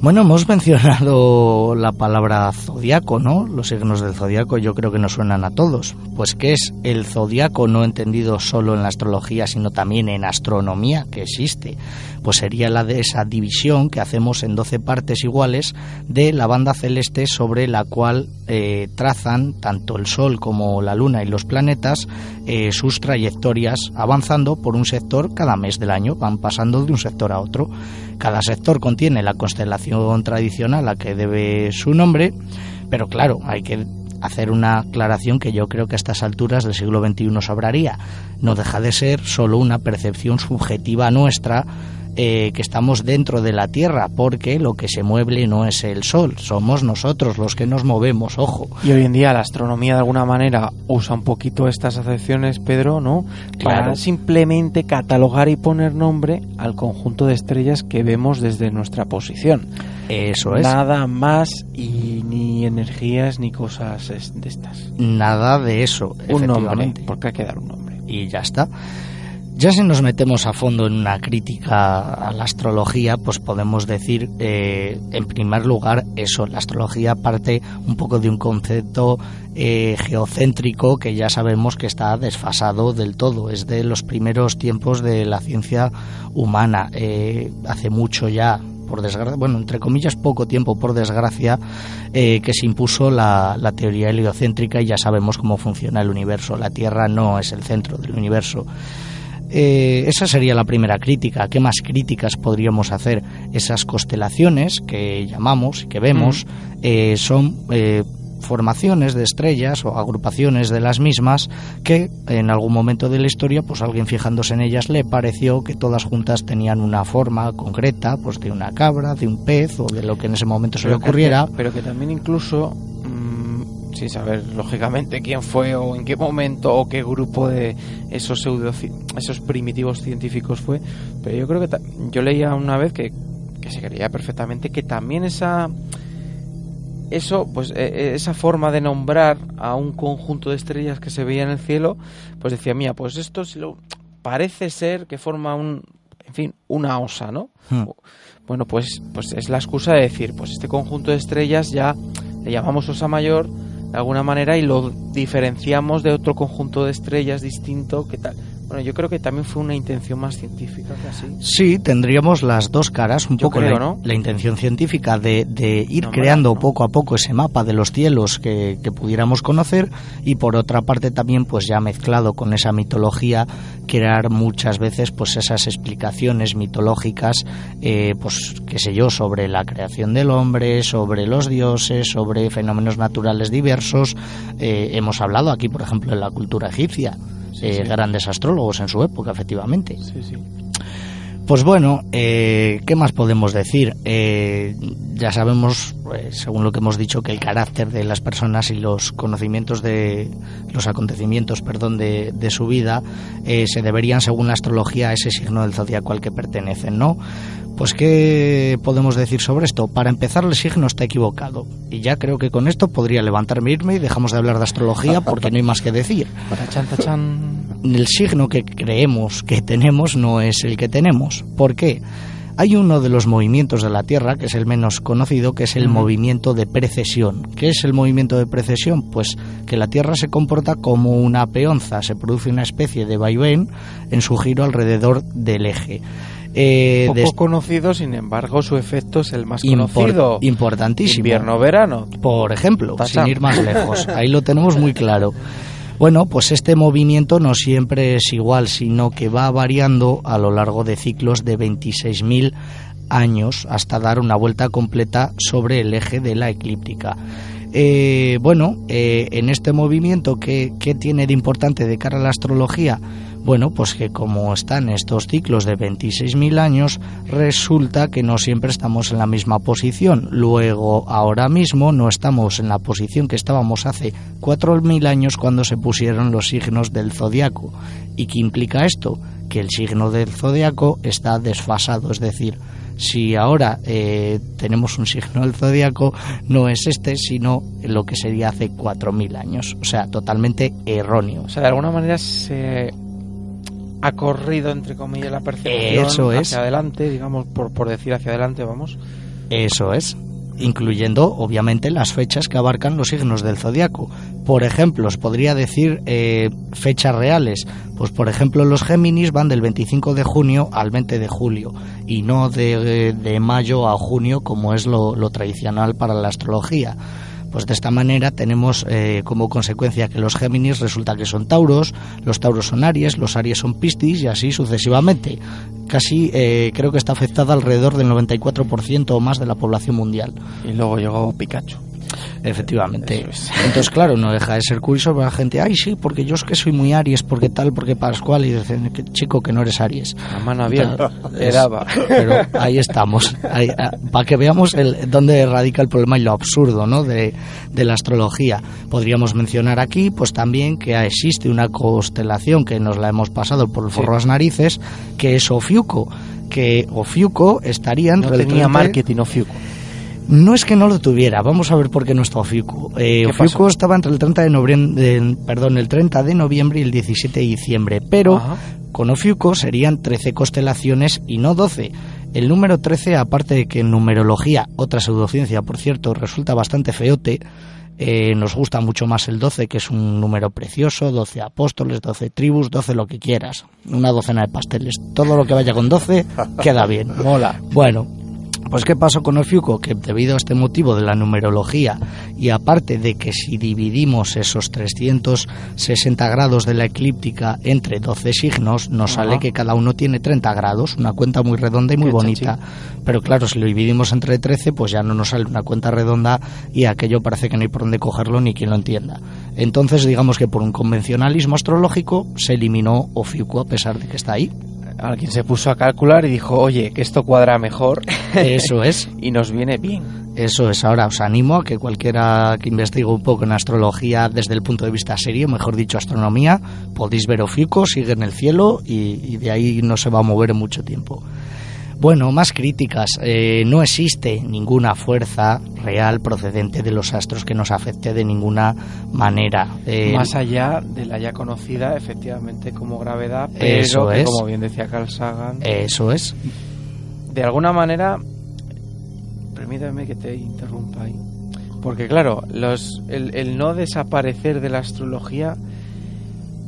Bueno, hemos mencionado la palabra zodiaco, ¿no? Los signos del zodiaco yo creo que nos suenan a todos. Pues ¿qué es el zodiaco no entendido solo en la astrología, sino también en astronomía, que existe? Pues sería la de esa división que hacemos en 12 partes iguales de la banda celeste sobre la cual eh, trazan tanto el Sol como la Luna y los planetas eh, sus trayectorias avanzando por un sector cada mes del año, van pasando de un sector a otro. Cada sector contiene la constelación tradicional a que debe su nombre, pero claro, hay que hacer una aclaración que yo creo que a estas alturas del siglo XXI sobraría. No deja de ser solo una percepción subjetiva nuestra eh, que estamos dentro de la Tierra, porque lo que se mueve no es el Sol, somos nosotros los que nos movemos, ojo. Y hoy en día la astronomía de alguna manera usa un poquito estas acepciones, Pedro, ¿no? Para Claro. simplemente catalogar y poner nombre al conjunto de estrellas que vemos desde nuestra posición. Eso es. Nada más y ni energías ni cosas de estas. Nada de eso, Un nombre, porque hay que dar un nombre. y ya está. Ya si nos metemos a fondo en una crítica a la astrología, pues podemos decir, eh, en primer lugar, eso, la astrología parte un poco de un concepto eh, geocéntrico que ya sabemos que está desfasado del todo, es de los primeros tiempos de la ciencia humana, Eh, hace mucho ya por desgracia, bueno, entre comillas, poco tiempo, por desgracia, que se impuso la teoría heliocéntrica y ya sabemos cómo funciona el universo. La Tierra no es el centro del universo. Eh, esa sería la primera crítica. ¿Qué más críticas podríamos hacer? Esas constelaciones que llamamos y que vemos eh, son eh, formaciones de estrellas o agrupaciones de las mismas que en algún momento de la historia pues alguien fijándose en ellas le pareció que todas juntas tenían una forma concreta pues de una cabra, de un pez o de lo que en ese momento se le que- ocurriera pero que también incluso, sin saber lógicamente quién fue o en qué momento o qué grupo de esos pseudo esos primitivos científicos fue, pero yo creo que yo leía una vez que, que se creía perfectamente que también esa eso pues eh, eh, esa forma de nombrar a un conjunto de estrellas que se veía en el cielo pues decía mía pues esto si lo parece ser que forma un en fin una osa no Hmm. bueno, pues, pues es la excusa de decir, pues este conjunto de estrellas ya le llamamos Osa Mayor, de alguna manera y lo diferenciamos de otro conjunto de estrellas distinto que tal. Bueno, yo creo que también fue una intención más científica que así. Sí, tendríamos las dos caras, un Yo poco creo, la, ¿no? la intención científica de, de ir No, creando no. poco a poco ese mapa de los cielos que, que pudiéramos conocer y por otra parte también pues ya mezclado con esa mitología crear muchas veces pues esas explicaciones mitológicas eh, pues qué sé yo sobre la creación del hombre sobre los dioses sobre fenómenos naturales diversos Eh, hemos hablado aquí por ejemplo de la cultura egipcia eh, grandes astrólogos en su época efectivamente Sí, sí. pues bueno, eh, ¿qué más podemos decir? Eh, ya sabemos, eh, según lo que hemos dicho, que el carácter de las personas y los conocimientos de los acontecimientos, perdón, de, de su vida eh, se deberían, según la astrología, a ese signo del zodiaco al que pertenecen, ¿no? Pues qué podemos decir sobre esto. Para empezar, el signo está equivocado y ya creo que con esto podría levantarme irme y dejamos de hablar de astrología porque no hay más que decir el signo que creemos que tenemos no es el que tenemos. ¿Por qué? Hay uno de los movimientos de la Tierra, que es el menos conocido, que es el movimiento de precesión. ¿Qué es el movimiento de precesión? Pues que la Tierra se comporta como una peonza, se produce una especie de vaivén en su giro alrededor del eje. Eh, Poco conocido, sin embargo, su efecto es el más impor- conocido. importantísimo. Invierno-verano. por ejemplo, Tachán. sin ir más lejos. Ahí lo tenemos muy claro. Bueno, pues este movimiento no siempre es igual, sino que va variando a lo largo de ciclos de 26.000 años hasta dar una vuelta completa sobre el eje de la eclíptica. Eh, bueno, eh, en este movimiento, ¿qué, ¿qué tiene de importante de cara a la astrología? Bueno, pues que como están estos ciclos de 26.000 años, resulta que no siempre estamos en la misma posición. Luego, ahora mismo no estamos en la posición que estábamos hace 4.000 años cuando se pusieron los signos del zodiaco. ¿Y qué implica esto? Que el signo del zodiaco está desfasado, es decir, si ahora eh, tenemos un signo del zodiaco, no es este, sino lo que sería hace 4.000 años. O sea, totalmente erróneo. O sea, de alguna manera se ha corrido, entre comillas, la percepción Eso es. hacia adelante, digamos, por, por decir hacia adelante, vamos. Eso es, incluyendo obviamente las fechas que abarcan los signos del zodiaco. Por ejemplo, os podría decir eh, fechas reales. Pues por ejemplo, los Géminis van del 25 de junio al 20 de julio y no de, de mayo a junio como es lo, lo tradicional para la astrología. Pues de esta manera tenemos eh, como consecuencia que los Géminis resulta que son Tauros, los Tauros son Aries, los Aries son Piscis y así sucesivamente. Casi eh, creo que está afectada alrededor del 94% o más de la población mundial. Y luego llegó Pikachu. Efectivamente. Es. Entonces, claro, no deja de ser curioso para la gente, ay, sí, porque yo es que soy muy Aries, porque tal, porque Pascual, y dicen, "Que, chico, que no eres Aries. La mano abierta. Le daba. Pero ahí estamos, ahí, ah, para que veamos el, dónde radica el problema y lo absurdo ¿no? de, de la astrología. Podríamos mencionar aquí pues también que existe una constelación que nos la hemos pasado por el forro de las narices, que es Ofiuco, que Ofiuco estaría No tenía 30 marketing Ofiuco. No es que no lo tuviera, vamos a ver por qué no está Ofiuco. Eh, ¿Qué Ofiuco pasó? estaba entre el 30 de noviembre, perdón, el 30 de noviembre y el 17 de diciembre, pero Ajá. con Ofiuco serían 13 constelaciones y no 12. El número 13, aparte de que en numerología, otra pseudociencia, por cierto, resulta bastante feote, eh, nos gusta mucho más el 12, que es un número precioso, 12 apóstoles, 12 tribus, 12 lo que quieras, una docena de pasteles. Todo lo que vaya con 12 queda bien. Mola. Bueno, pues ¿qué pasó con Ofiuco? Que debido a este motivo de la numerología y aparte de que si dividimos esos 360 grados de la eclíptica entre 12 signos, nos sale que cada uno tiene 30 grados, una cuenta muy redonda y muy Qué bonita. Pero claro, si lo dividimos entre 13, pues ya no nos sale una cuenta redonda y aquello parece que no hay por dónde cogerlo ni quien lo entienda. Entonces, digamos que por un convencionalismo astrológico se eliminó Ofiuco a pesar de que está ahí. Alguien se puso a calcular y dijo, oye, que esto cuadra mejor Eso es. y nos viene bien. Eso es, ahora os animo a que cualquiera que investigue un poco en astrología desde el punto de vista serio, mejor dicho astronomía, podéis ver Ofiuco, sigue en el cielo y, y de ahí no se va a mover en mucho tiempo. Bueno, más críticas. Eh, no existe ninguna fuerza real procedente de los astros que nos afecte de ninguna manera. Eh, Más allá de la ya conocida, efectivamente, como gravedad, pero Eso que, es. como bien decía Carl Sagan, eso es. de alguna manera, permítame que te interrumpa ahí, Porque claro, los, el, el no desaparecer de la astrología,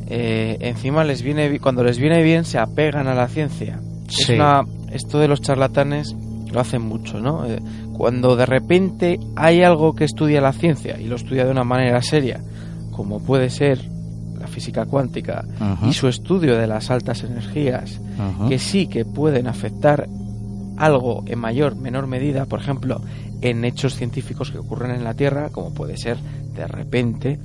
eh, encima les viene cuando les viene bien se apegan a la ciencia. Es Sí. una- esto de los charlatanes lo hacen mucho, ¿no? Eh, cuando de repente hay algo que estudia la ciencia y lo estudia de una manera seria, como puede ser la física cuántica y su estudio de las altas energías, que sí que pueden afectar algo en mayor, menor medida, por ejemplo, en hechos científicos que ocurren en la Tierra, como puede ser de repente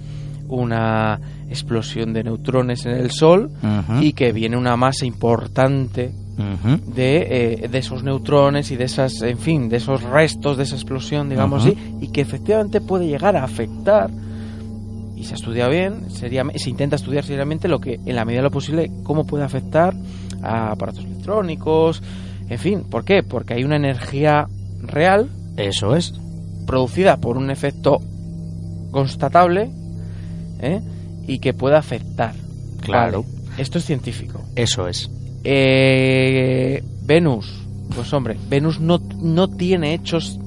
una explosión de neutrones en el Sol y que viene una masa importante De, eh, de esos neutrones y de esas, en fin, de esos restos de esa explosión, digamos así, y que efectivamente puede llegar a afectar y se estudia bien, seriamente, se intenta estudiar seriamente lo que, en la medida de lo posible, cómo puede afectar a aparatos electrónicos, en fin, ¿por qué? Porque hay una energía real Eso es. producida por un efecto constatable ¿eh? y que puede afectar. Claro. Vale, esto es científico. Eso es. Eh, Venus, pues hombre, Venus no, no tiene hechos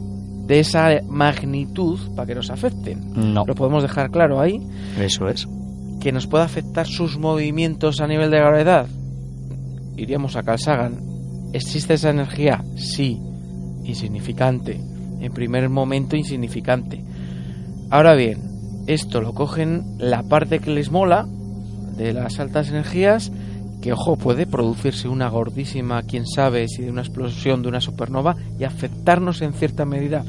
de esa magnitud para que nos afecten. No. Lo podemos dejar claro ahí, Eso es. que nos pueda afectar sus movimientos a nivel de gravedad. Iríamos a Carl Sagan. ¿Existe esa energía? Sí, insignificante. En primer momento insignificante. Ahora bien, esto lo cogen la parte que les mola de las altas energías, que ojo, puede producirse una gordísima, quién sabe si de una explosión de una supernova y afectarnos en cierta medida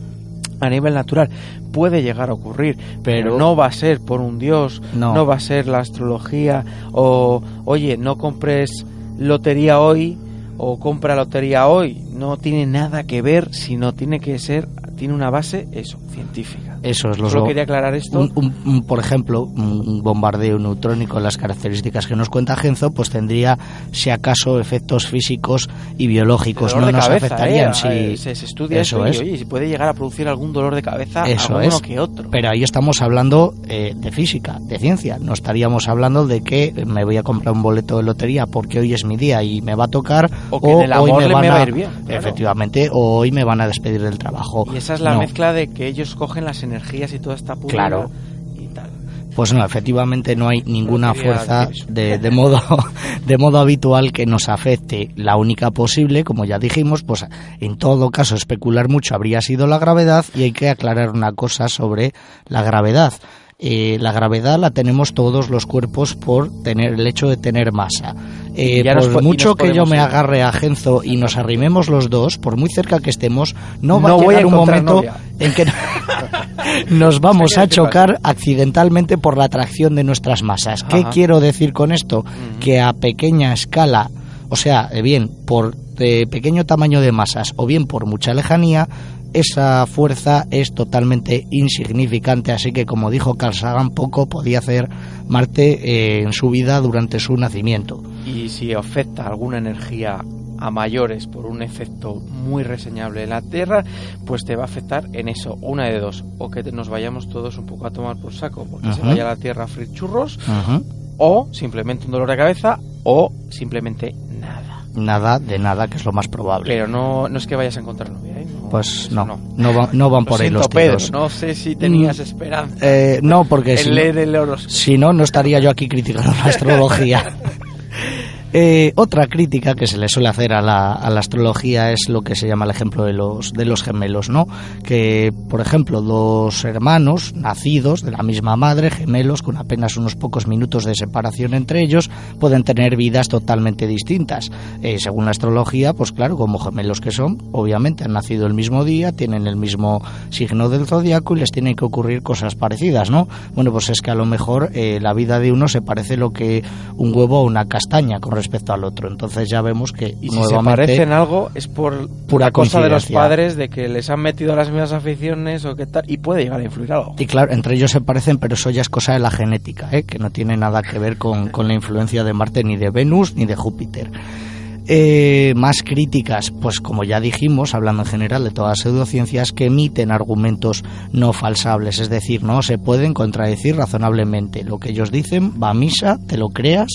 a nivel natural. Puede llegar a ocurrir, pero Pero- no va a ser por un dios, No. no va a ser la astrología o, oye, no compres lotería hoy o compra lotería hoy. No tiene nada que ver, sino tiene que ser, tiene una base, eso, científica. Eso es lo Solo quería aclarar esto. Un- un- un- por ejemplo, un bombardeo neutrónico en las características que nos cuenta Genzo, pues tendría, si acaso, efectos físicos y biológicos. No nos cabeza, afectarían ¿eh? si. Eh, se, se estudia eso, Eso y, es. oye, si puede llegar a producir algún dolor de cabeza Eso es. que otro. Pero ahí estamos hablando eh, de física, de ciencia. No estaríamos hablando de que me voy a comprar un boleto de lotería porque hoy es mi día y me va a tocar. O que en el hoy van me va a a ir bien, claro. Efectivamente, o hoy me van a despedir del trabajo. Y esa es la No. mezcla de que ellos cogen las energías y toda esta Claro. y tal. Pues no, efectivamente no hay ninguna fuerza de, de modo de modo habitual que nos afecte. La única posible, como ya dijimos, pues en todo caso especular mucho habría sido la gravedad y hay que aclarar una cosa sobre la gravedad. Eh, la gravedad la tenemos todos los cuerpos por tener el hecho de tener masa. Eh, nos por po- y mucho nos que yo me ir. agarre a Genzo y nos arrimemos los dos, por muy cerca que estemos, no va a voy a llegar un momento novia. en que nos vamos ¿Qué a chocar accidentalmente por la atracción de nuestras masas. ¿Qué Ajá. quiero decir con esto? Que a pequeña escala, o sea, eh, bien por pequeño tamaño de masas o bien por mucha lejanía, esa fuerza es totalmente insignificante, así que como dijo Carl Sagan, poco podía hacer Marte eh, en su vida durante su nacimiento. Y si afecta alguna energía a mayores por un efecto muy reseñable en la Tierra, pues te va a afectar en eso, una de dos, o que nos vayamos todos un poco a tomar por saco porque se vaya a la Tierra a freír churros, Ujú. o simplemente un dolor de cabeza, o simplemente nada. Nada de nada, que es lo más probable. Pero no, no es que vayas a encontrar novia, ¿eh? No, Pues no, no, va- no van Lo por ahí siento, los Pedro, tiros. no sé si tenías Mm, esperanza Eh, no, porque si no- leer el horóscopo. Si no, no estaría yo aquí criticando la astrología. Eh, otra crítica que se le suele hacer a la, a la astrología es lo que se llama el ejemplo de los, de los gemelos, ¿no? Que, por ejemplo, dos hermanos nacidos de la misma madre, gemelos, con apenas unos pocos minutos de separación entre ellos, pueden tener vidas totalmente distintas. Eh, según la astrología, pues claro, como gemelos que son, obviamente han nacido el mismo día, tienen el mismo signo del zodiaco y les tienen que ocurrir cosas parecidas, ¿no? Bueno, pues es que a lo mejor eh, la vida de uno se parece lo que un huevo a una castaña con respecto al otro. Entonces ya vemos que Y si se nuevamente parecen algo es por Pura cosa de los padres de que les han metido las mismas aficiones o qué tal y puede llegar a influir algo. Y claro, entre ellos se parecen, pero eso ya es cosa de la genética, ¿eh? que no tiene nada que ver con, con la influencia de Marte, ni de Venus, ni de Júpiter. Eh, más críticas, pues como ya dijimos, hablando en general de todas las pseudociencias, que emiten argumentos no falsables, es decir, no se pueden contradecir razonablemente. Lo que ellos dicen va a misa, te lo creas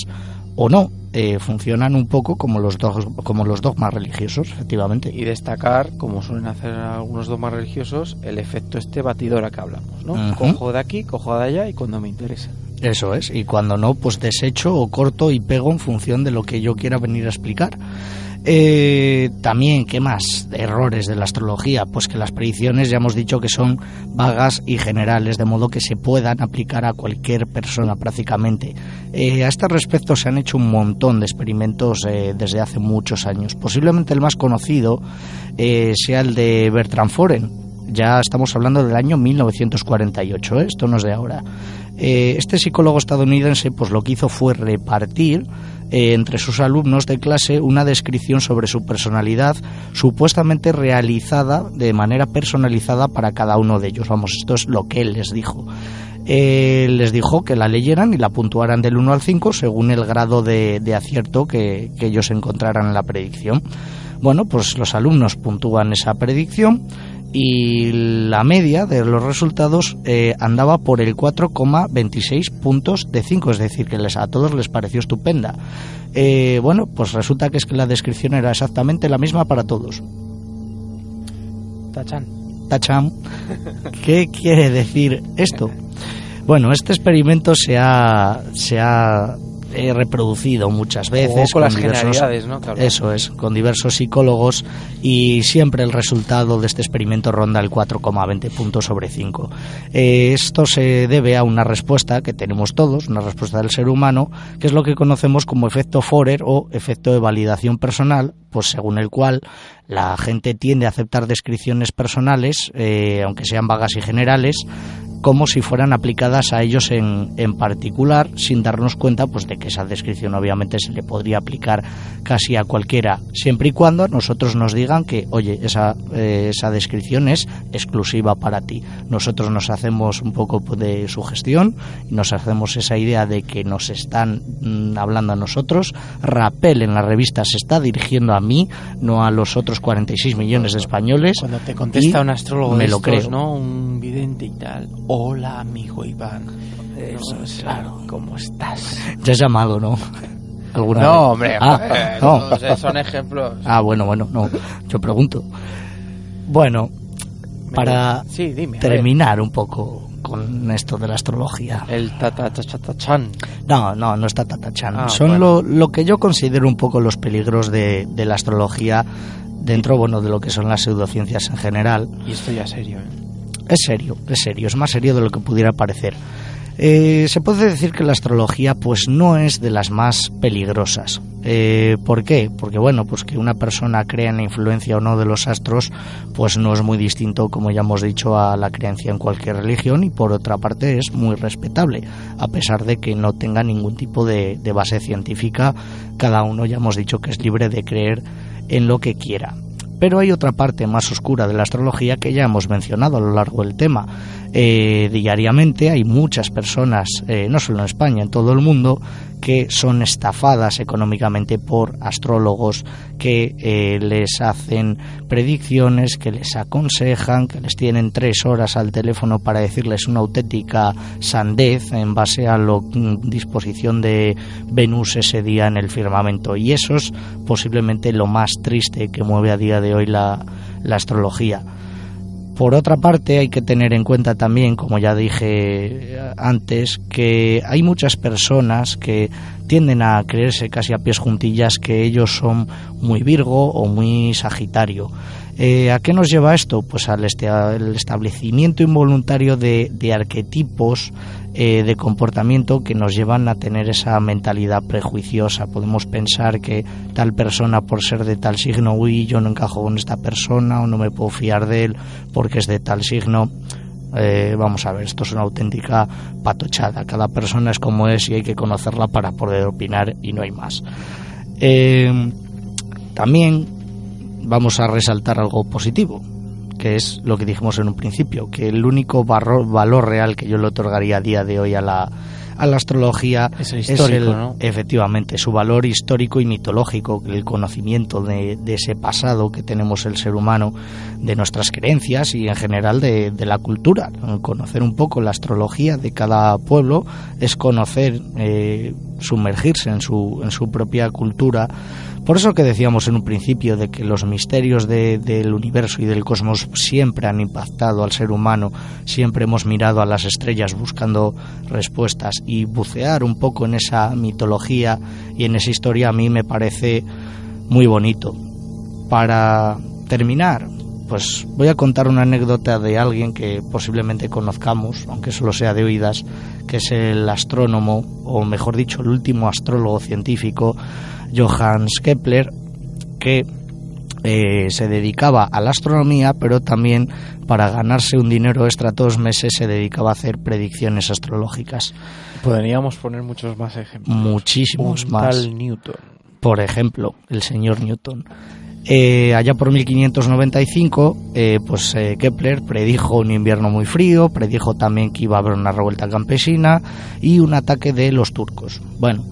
o no. Eh, funcionan un poco como los, dog- como los dogmas religiosos, efectivamente. Y destacar, como suelen hacer algunos dogmas religiosos, el efecto este batidora que hablamos, ¿no? Cojo de aquí, cojo de allá y cuando me interesa. Eso es, y cuando no, pues desecho o corto y pego en función de lo que yo quiera venir a explicar. Eh, también, ¿qué más? Errores de la astrología, pues que las predicciones ya hemos dicho que son vagas y generales, de modo que se puedan aplicar a cualquier persona prácticamente. Eh, a este respecto se han hecho un montón de experimentos eh, desde hace muchos años. Posiblemente el más conocido eh, sea el de Bertrand Foren, ya estamos hablando del año 1948, ¿eh? esto no es de ahora. Eh, este psicólogo estadounidense pues lo que hizo fue repartir eh, entre sus alumnos de clase una descripción sobre su personalidad supuestamente realizada de manera personalizada para cada uno de ellos. Vamos, esto es lo que él les dijo. Eh, les dijo que la leyeran y la puntuaran del 1 al 5 según el grado de, acierto que, que ellos encontraran en la predicción. Bueno, pues los alumnos puntúan esa predicción y la media de los resultados eh, andaba por el 4,26 puntos de 5, es decir, que les, a todos les pareció estupenda. Eh, bueno, pues resulta que es que la descripción era exactamente la misma para todos. Tachan. Tacham. ¿Qué quiere decir esto? Bueno, este experimento se ha, se ha eh, reproducido muchas veces con las diversos- generalidades, ¿no? Claro. eso es, con diversos psicólogos y siempre el resultado de este experimento ronda el 4,20 puntos sobre 5. Eh, esto se debe a una respuesta que tenemos todos, una respuesta del ser humano, que es lo que conocemos como efecto Forer o efecto de validación personal, pues según el cual la gente tiende a aceptar descripciones personales, eh, aunque sean vagas y generales, como si fueran aplicadas a ellos en, en particular, sin darnos cuenta pues de que esa descripción obviamente se le podría aplicar casi a cualquiera, siempre y cuando nosotros nos digan que, oye, esa, eh, esa descripción es exclusiva para ti. Nosotros nos hacemos un poco de sugestión y nos hacemos esa idea de que nos están mm, hablando a nosotros. Rappel en la revista se está dirigiendo a mí, no a los otros 46 millones de españoles. Cuando te contesta un astrólogo me de lo estos, creo. ¿no? Un vidente y tal. Hola, amigo Iván. Eso es, claro. ¿Cómo estás? Ya has llamado, ¿no? ¿Alguna No, vez? hombre, Ah, joder, no. no sé, son ejemplos. Ah, bueno, bueno, no. Yo pregunto. Bueno, para Sí, dime. terminar un poco con esto de la astrología. El tatatachan. No, no, no está tatachan. Ah, Son bueno. lo, lo que yo considero un poco los peligros de, de la astrología dentro, bueno, de lo que son las pseudociencias en general. Y esto ya serio, ¿eh? Es serio, es serio, es más serio de lo que pudiera parecer. Eh, se puede decir que la astrología pues no es de las más peligrosas. Eh, ¿Por qué? Porque bueno, pues que una persona crea en la influencia o no de los astros pues no es muy distinto, como ya hemos dicho, a la creencia en cualquier religión y por otra parte es muy respetable, a pesar de que no tenga ningún tipo de, de base científica. Cada uno ya hemos dicho que es libre de creer en lo que quiera. Pero hay otra parte más oscura de la astrología que ya hemos mencionado a lo largo del tema. Eh, diariamente hay muchas personas, eh, no solo en España, en todo el mundo, que son estafadas económicamente por astrólogos que eh, les hacen predicciones, que les aconsejan, que les tienen tres horas al teléfono para decirles una auténtica sandez en base a la disposición de Venus ese día en el firmamento. Y eso es posiblemente lo más triste que mueve a día de hoy la, la astrología. Por otra parte, hay que tener en cuenta también, como ya dije antes, que hay muchas personas que tienden a creerse casi a pies juntillas que ellos son muy Virgo o muy Sagitario. Eh, ¿A qué nos lleva esto? Pues al este- al establecimiento involuntario de, de arquetipos eh, de comportamiento que nos llevan a tener esa mentalidad prejuiciosa. Podemos pensar que tal persona por ser de tal signo, uy, yo no encajo con esta persona o no me puedo fiar de él porque es de tal signo. Eh, vamos a ver, esto es una auténtica patochada. Cada persona es como es y hay que conocerla para poder opinar y no hay más. También vamos a resaltar algo positivo, que es lo que dijimos en un principio, que el único barro- valor real que yo le otorgaría a día de hoy a la, a la astrología Es el histórico, el- ¿no? efectivamente su valor histórico y mitológico, el conocimiento de, de ese pasado que tenemos el ser humano, de nuestras creencias y en general de, de la cultura. Conocer un poco la astrología de cada pueblo es conocer, eh, sumergirse en su, en su propia cultura. Por eso que decíamos en un principio de que los misterios de- del universo y del cosmos siempre han impactado al ser humano, siempre hemos mirado a las estrellas buscando respuestas y bucear un poco en esa mitología y en esa historia a mí me parece muy bonito. Para terminar, pues voy a contar una anécdota de alguien que posiblemente conozcamos, aunque solo sea de oídas, que es el astrónomo, o mejor dicho, el último astrólogo científico, Johannes Kepler, que eh, se dedicaba a la astronomía, pero también para ganarse un dinero extra todos los meses se dedicaba a hacer predicciones astrológicas. Podríamos poner muchos más ejemplos. Muchísimos Un más. tal Newton. Por ejemplo, el señor Newton. Eh, allá por 1595, eh, pues eh, Kepler predijo un invierno muy frío, predijo también que iba a haber una revuelta campesina y un ataque de los turcos. Bueno,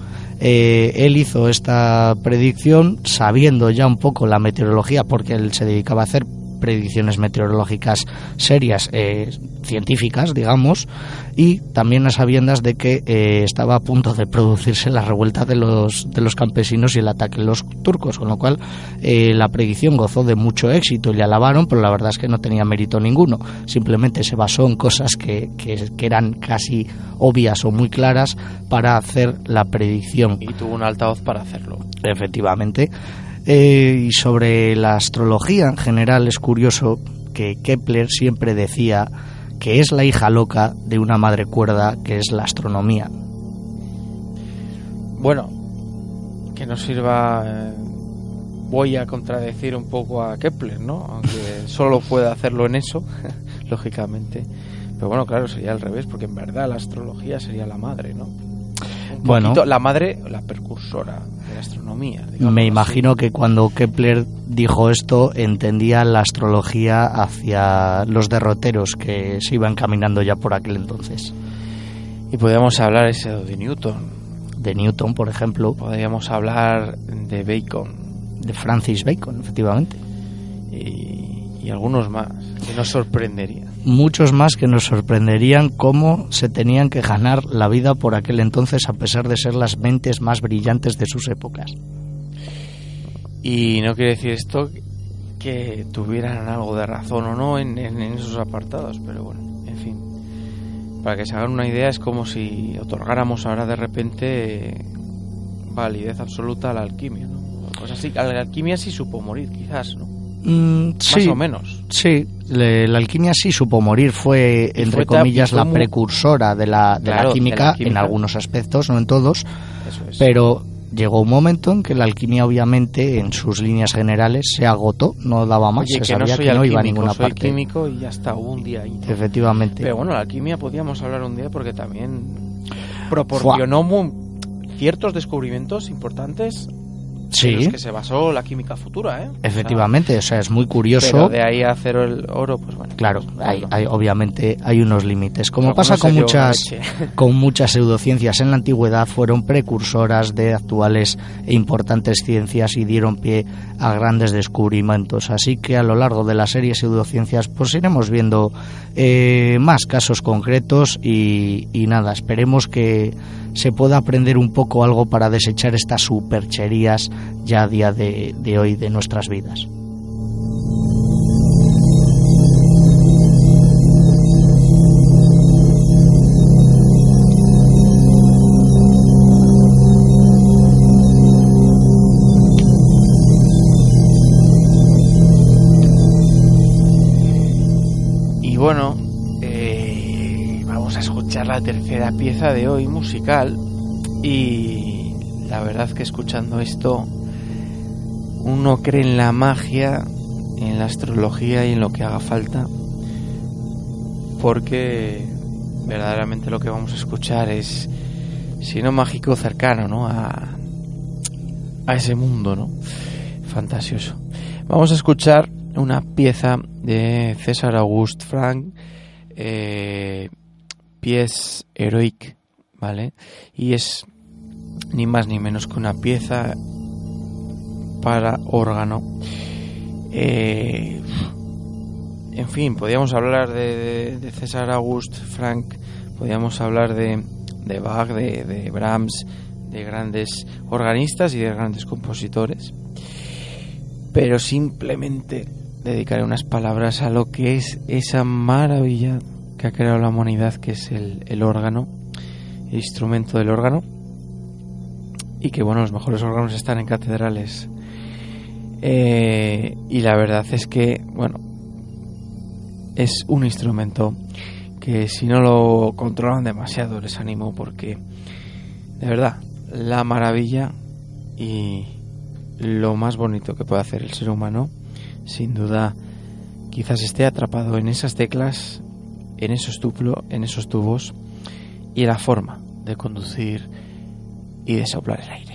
eh, él hizo esta predicción sabiendo ya un poco la meteorología, porque él se dedicaba a hacer predicciones meteorológicas serias, eh, científicas, digamos, y también a sabiendas de que eh, estaba a punto de producirse la revuelta de los, de los campesinos y el ataque de los turcos, con lo cual eh, la predicción gozó de mucho éxito y le alabaron, pero la verdad es que no tenía mérito ninguno, simplemente se basó en cosas que, que, que eran casi obvias o muy claras para hacer la predicción. Y tuvo un altavoz para hacerlo. Efectivamente. Eh, y sobre la astrología en general es curioso que Kepler siempre decía que es la hija loca de una madre cuerda que es la astronomía. Bueno, que nos sirva. eh, voy a contradecir un poco a Kepler, ¿no? Aunque solo puede hacerlo en eso, lógicamente. Pero bueno, claro, sería al revés, porque en verdad la astrología sería la madre, ¿no? Un Bueno. poquito- la madre, la precursora de la astronomía. digamos Me así. imagino que cuando Kepler dijo esto entendía la astrología hacia los derroteros que se iban caminando ya por aquel entonces. Y podríamos hablar ese de Newton. De Newton, por ejemplo, Podríamos hablar de Bacon. de Francis Bacon, efectivamente. y, y algunos más que nos sorprenderían. Muchos más que nos sorprenderían cómo se tenían que ganar la vida por aquel entonces a pesar de ser las mentes más brillantes de sus épocas. Y no quiere decir esto que tuvieran algo de razón o no en, en- en esos apartados, pero bueno, en fin. Para que se hagan una idea, es como si otorgáramos ahora de repente eh, validez absoluta a la alquimia, ¿no? Pues así, a la alquimia sí supo morir, quizás, ¿no? Mm, sí, Más o menos. Sí, le- la alquimia sí supo morir, fue entre fue comillas la precursora de la, de, Claro, la de química, la química. en algunos aspectos, no en todos, es. pero llegó un momento en que la alquimia obviamente en sus líneas generales se agotó, no daba más, Oye, se que no sabía soy que no iba a ninguna soy parte. químico y ya está, hubo un día ahí. ¿no? Efectivamente. Pero bueno, la alquimia podríamos hablar un día porque también proporcionó ciertos descubrimientos importantes en sí, los que se basó la química futura, ¿eh? efectivamente, o sea, es muy curioso. pero de ahí a hacer el oro, pues bueno. Claro, pues, hay, hay- obviamente hay unos límites. Como pasa con muchas, con muchas pseudociencias en la antigüedad, fueron precursoras de actuales e importantes ciencias y dieron pie a grandes descubrimientos. Así que a lo largo de la serie Pseudociencias, pues iremos viendo eh, más casos concretos y, y nada, esperemos que se pueda aprender un poco algo para desechar estas supercherías ya a día de- de hoy de nuestras vidas. Tercera pieza de hoy musical. Y la verdad que escuchando esto, uno cree en la magia, en la astrología y en lo que haga falta. Porque verdaderamente lo que vamos a escuchar es, si no mágico, cercano, ¿no? A, a ese mundo, ¿no? Fantasioso. Vamos a escuchar una pieza de César Auguste Frank, eh, Pies Heroic, ¿vale? Y es ni más ni menos que una pieza para órgano. Eh, en fin, podríamos hablar de, César August Frank, podríamos hablar de, de Bach, de, de Brahms, de grandes organistas y de grandes compositores. Pero simplemente dedicaré unas palabras a lo que es esa maravilla que ha creado la humanidad, que es el, órgano, el instrumento del órgano. Y que bueno, los mejores órganos están en catedrales. Eh, y la verdad es que, bueno, es un instrumento que si no lo controlan demasiado les animo porque, de verdad, la maravilla y lo más bonito que puede hacer el ser humano, sin duda, quizás esté atrapado en esas teclas, en esos en esos tubos y la forma de conducir y de soplar el aire.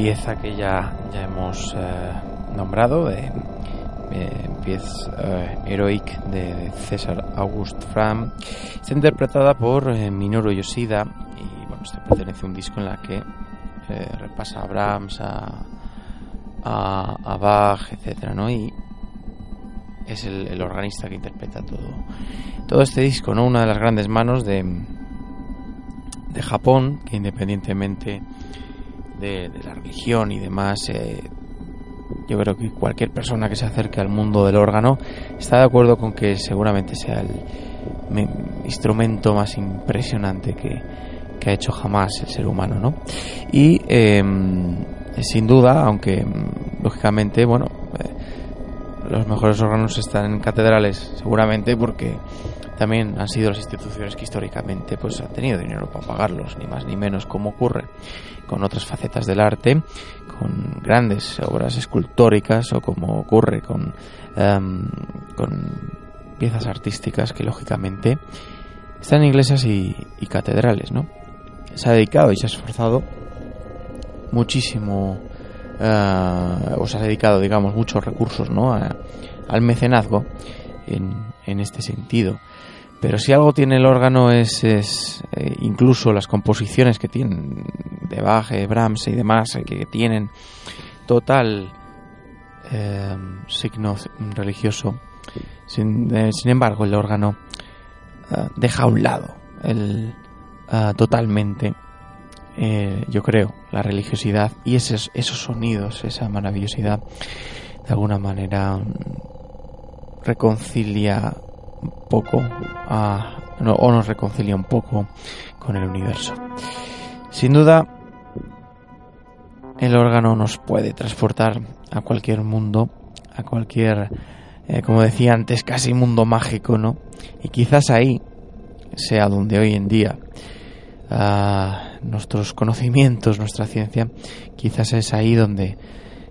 Pieza que ya, ya hemos eh, nombrado, de, eh, pieza eh, Heroic de César August Fram, está interpretada por eh, Minoru Yoshida y bueno, este pertenece a un disco en la que repasa a Brahms, a, a, a Bach, etcétera, ¿no? Y es el, el organista que interpreta todo, todo este disco, ¿no? Una de las grandes manos de, de Japón, que independientemente de, la religión y demás, eh, yo creo que cualquier persona que se acerque al mundo del órgano está de acuerdo con que seguramente sea el me- instrumento más impresionante que, que ha hecho jamás el ser humano, ¿no? Y eh, sin duda, aunque mm, lógicamente, bueno, eh, los mejores órganos están en catedrales, seguramente porque también han sido las instituciones que históricamente pues han tenido dinero para pagarlos, ni más ni menos, como ocurre con otras facetas del arte, con grandes obras escultóricas o como ocurre con, em, con piezas artísticas que lógicamente están en iglesias y, catedrales, ¿no? Se ha dedicado y se ha esforzado muchísimo, eh, o se ha dedicado, digamos, muchos recursos, ¿no? A- al mecenazgo en, en este sentido. Pero si algo tiene el órgano es, es, eh, incluso las composiciones que tienen de Bach, eh, Brahms y demás, eh, que tienen total signo religioso. Sin, sin embargo, el órgano deja a un lado el, totalmente, yo creo, la religiosidad y esos, esos sonidos, esa maravillosidad, de alguna manera reconcilia poco a- o nos reconcilia un poco con el universo. Sin duda, el órgano nos puede transportar a cualquier mundo, a cualquier, eh, como decía antes, casi mundo mágico, ¿no? Y quizás ahí sea donde hoy en día ah, nuestros conocimientos, nuestra ciencia, quizás es ahí donde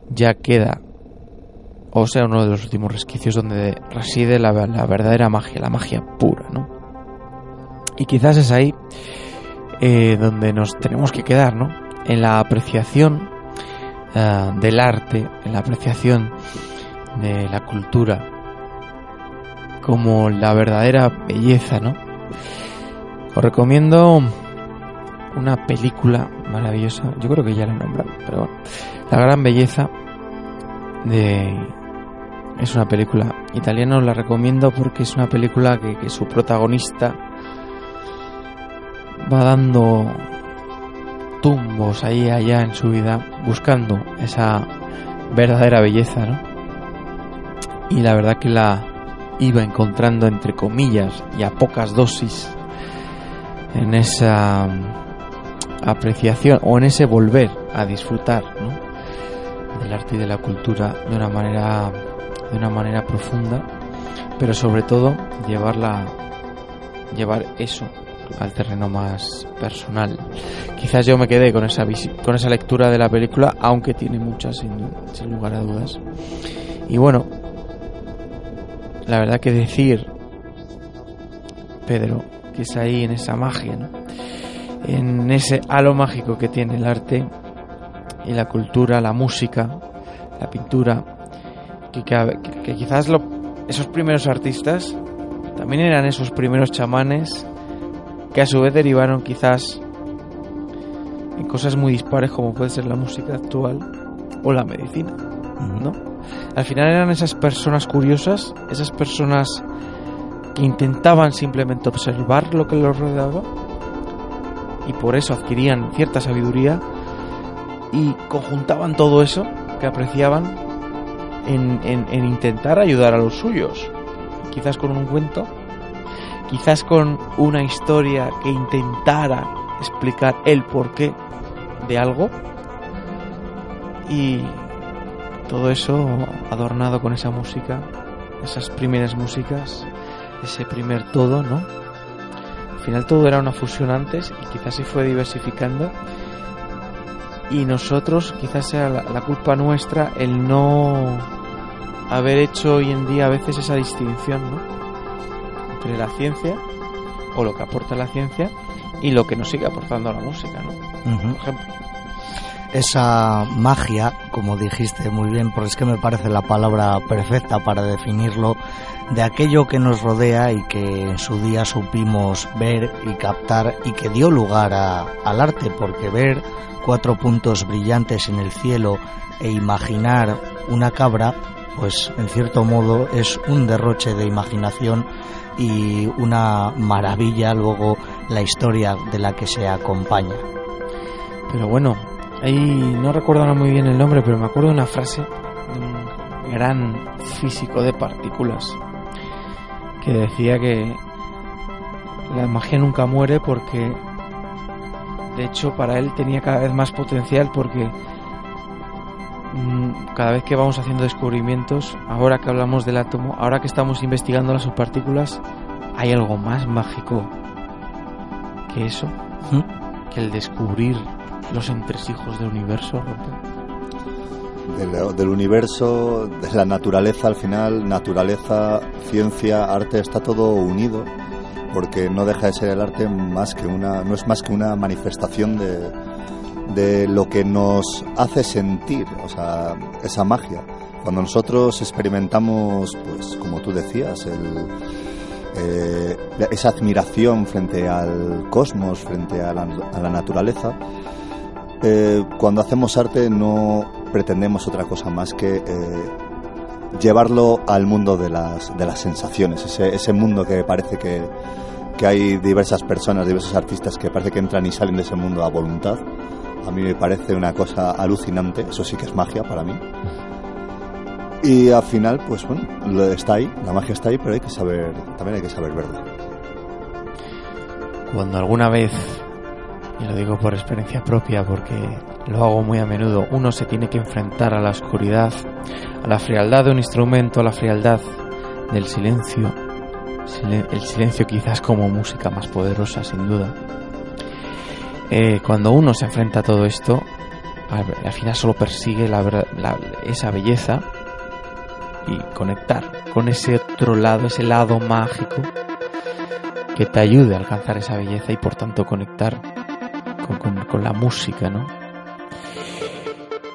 ya queda, o sea, uno de los últimos resquicios donde reside la, la verdadera magia, la magia pura, ¿no? Y quizás es ahí eh, donde nos tenemos que quedar, ¿no? En la apreciación ah, del arte, en la apreciación de la cultura como la verdadera belleza, ¿no? Os recomiendo una película maravillosa, yo creo que ya la he nombrado, pero bueno, La gran belleza de es una película italiana, os la recomiendo porque es una película que, que su protagonista va dando tumbos ahí y allá en su vida buscando esa verdadera belleza, ¿no? Y la verdad que la iba encontrando entre comillas y a pocas dosis en esa apreciación o en ese volver a disfrutar, del arte y de la cultura de una manera de una manera profunda, pero sobre todo llevarla llevar eso al terreno más personal. Quizás yo me quedé con esa con esa lectura de la película, aunque tiene muchas sin, sin lugar a dudas. Y bueno, la verdad que decir Pedro que es ahí en esa magia. En ese halo mágico que tiene el arte y la cultura, la música, la pintura, que, que- que quizás lo- esos primeros artistas también eran esos primeros chamanes que a su vez derivaron quizás en cosas muy dispares como puede ser la música actual o la medicina, ¿no? Al final eran esas personas curiosas, esas personas que intentaban simplemente observar lo que los rodeaba y por eso adquirían cierta sabiduría y conjuntaban todo eso que apreciaban en, en- en intentar ayudar a los suyos. Quizás con un cuento, quizás con una historia que intentara explicar el porqué de algo y todo eso adornado con esa música, esas primeras músicas, ese primer todo, ¿no? Al final todo era una fusión antes y quizás se fue diversificando y nosotros quizás sea la culpa nuestra el no haber hecho hoy en día a veces esa distinción ¿no? entre la ciencia o lo que aporta la ciencia y lo que nos sigue aportando la música ¿no? Ujú. por ejemplo esa magia, como dijiste muy bien, porque es que me parece la palabra perfecta para definirlo, de aquello que nos rodea y que en su día supimos ver y captar y que dio lugar a- al arte, porque ver cuatro puntos brillantes en el cielo e imaginar una cabra, pues en cierto modo es un derroche de imaginación y una maravilla luego la historia de la que se acompaña. Pero bueno, ahí no recuerdo muy bien el nombre, pero me acuerdo de una frase de un gran físico de partículas que decía que la magia nunca muere porque de hecho para él tenía cada vez más potencial porque cada vez que vamos haciendo descubrimientos, ahora que hablamos del átomo, ahora que estamos investigando las subpartículas, hay algo más mágico que eso, ¿Mm? que el descubrir los entresijos del universo. Del, del universo, de la naturaleza al final, naturaleza, ciencia, arte, está todo unido, porque no deja de ser el arte más que una, no es más que una manifestación de, de lo que nos hace sentir, o sea, esa magia. Cuando nosotros experimentamos, pues como tú decías, eh, esa admiración frente al cosmos, frente a la, a la naturaleza, eh, cuando hacemos arte no pretendemos otra cosa más que eh, llevarlo al mundo de las, de las sensaciones, ese, ese mundo que parece que, que hay diversas personas, diversos artistas que parece que entran y salen de ese mundo a voluntad. A mí me parece una cosa alucinante, eso sí que es magia para mí. Y al final, pues bueno, está ahí, la magia está ahí, pero hay que saber, también hay que saber verla. Cuando alguna vez, y lo digo por experiencia propia porque lo hago muy a menudo, uno se tiene que enfrentar a la oscuridad, a la frialdad de un instrumento, a la frialdad del silencio, silen- el silencio quizás como música más poderosa sin duda. Eh, cuando uno se enfrenta a todo esto, al, al final solo persigue esa belleza y conectar con ese otro lado, ese lado mágico que te ayude a alcanzar esa belleza y por tanto conectar con, con- con la música, ¿no?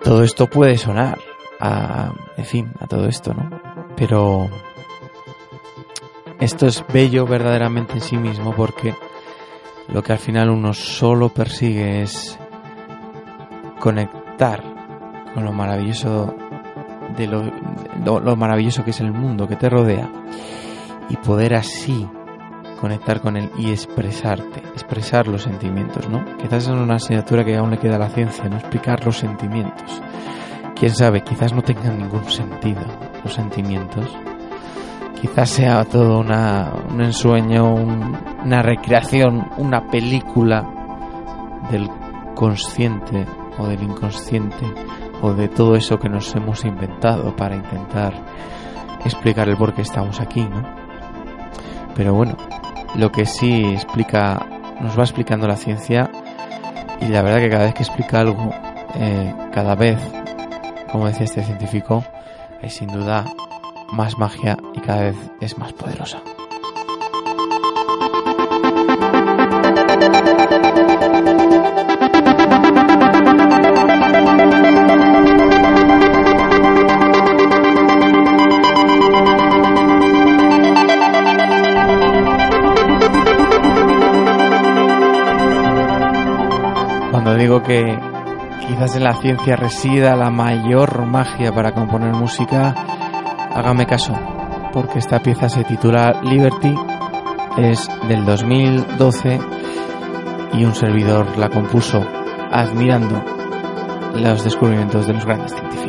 Todo esto puede sonar a, en fin, a todo esto, ¿no? Pero esto es bello verdaderamente en sí mismo porque lo que al final uno solo persigue es conectar con lo maravilloso de lo, lo- lo maravilloso que es el mundo que te rodea y poder así conectar con él y expresarte, expresar los sentimientos, ¿no? Quizás es una asignatura que aún le queda a la ciencia, ¿no? Explicar los sentimientos. Quién sabe, quizás no tengan ningún sentido los sentimientos. Quizás sea todo una, un ensueño, un- una recreación, una película del consciente o del inconsciente o de todo eso que nos hemos inventado para intentar explicar el por qué estamos aquí, ¿no? Pero bueno, lo que sí explica, nos va explicando la ciencia y la verdad que cada vez que explica algo, eh, cada vez, como decía este científico, hay sin duda más magia y cada vez es más poderosa. Cuando digo que quizás en la ciencia resida la mayor magia para componer música, hágame caso, porque esta pieza se titula Liberty, es del 2012 y un servidor la compuso admirando los descubrimientos de los grandes científicos.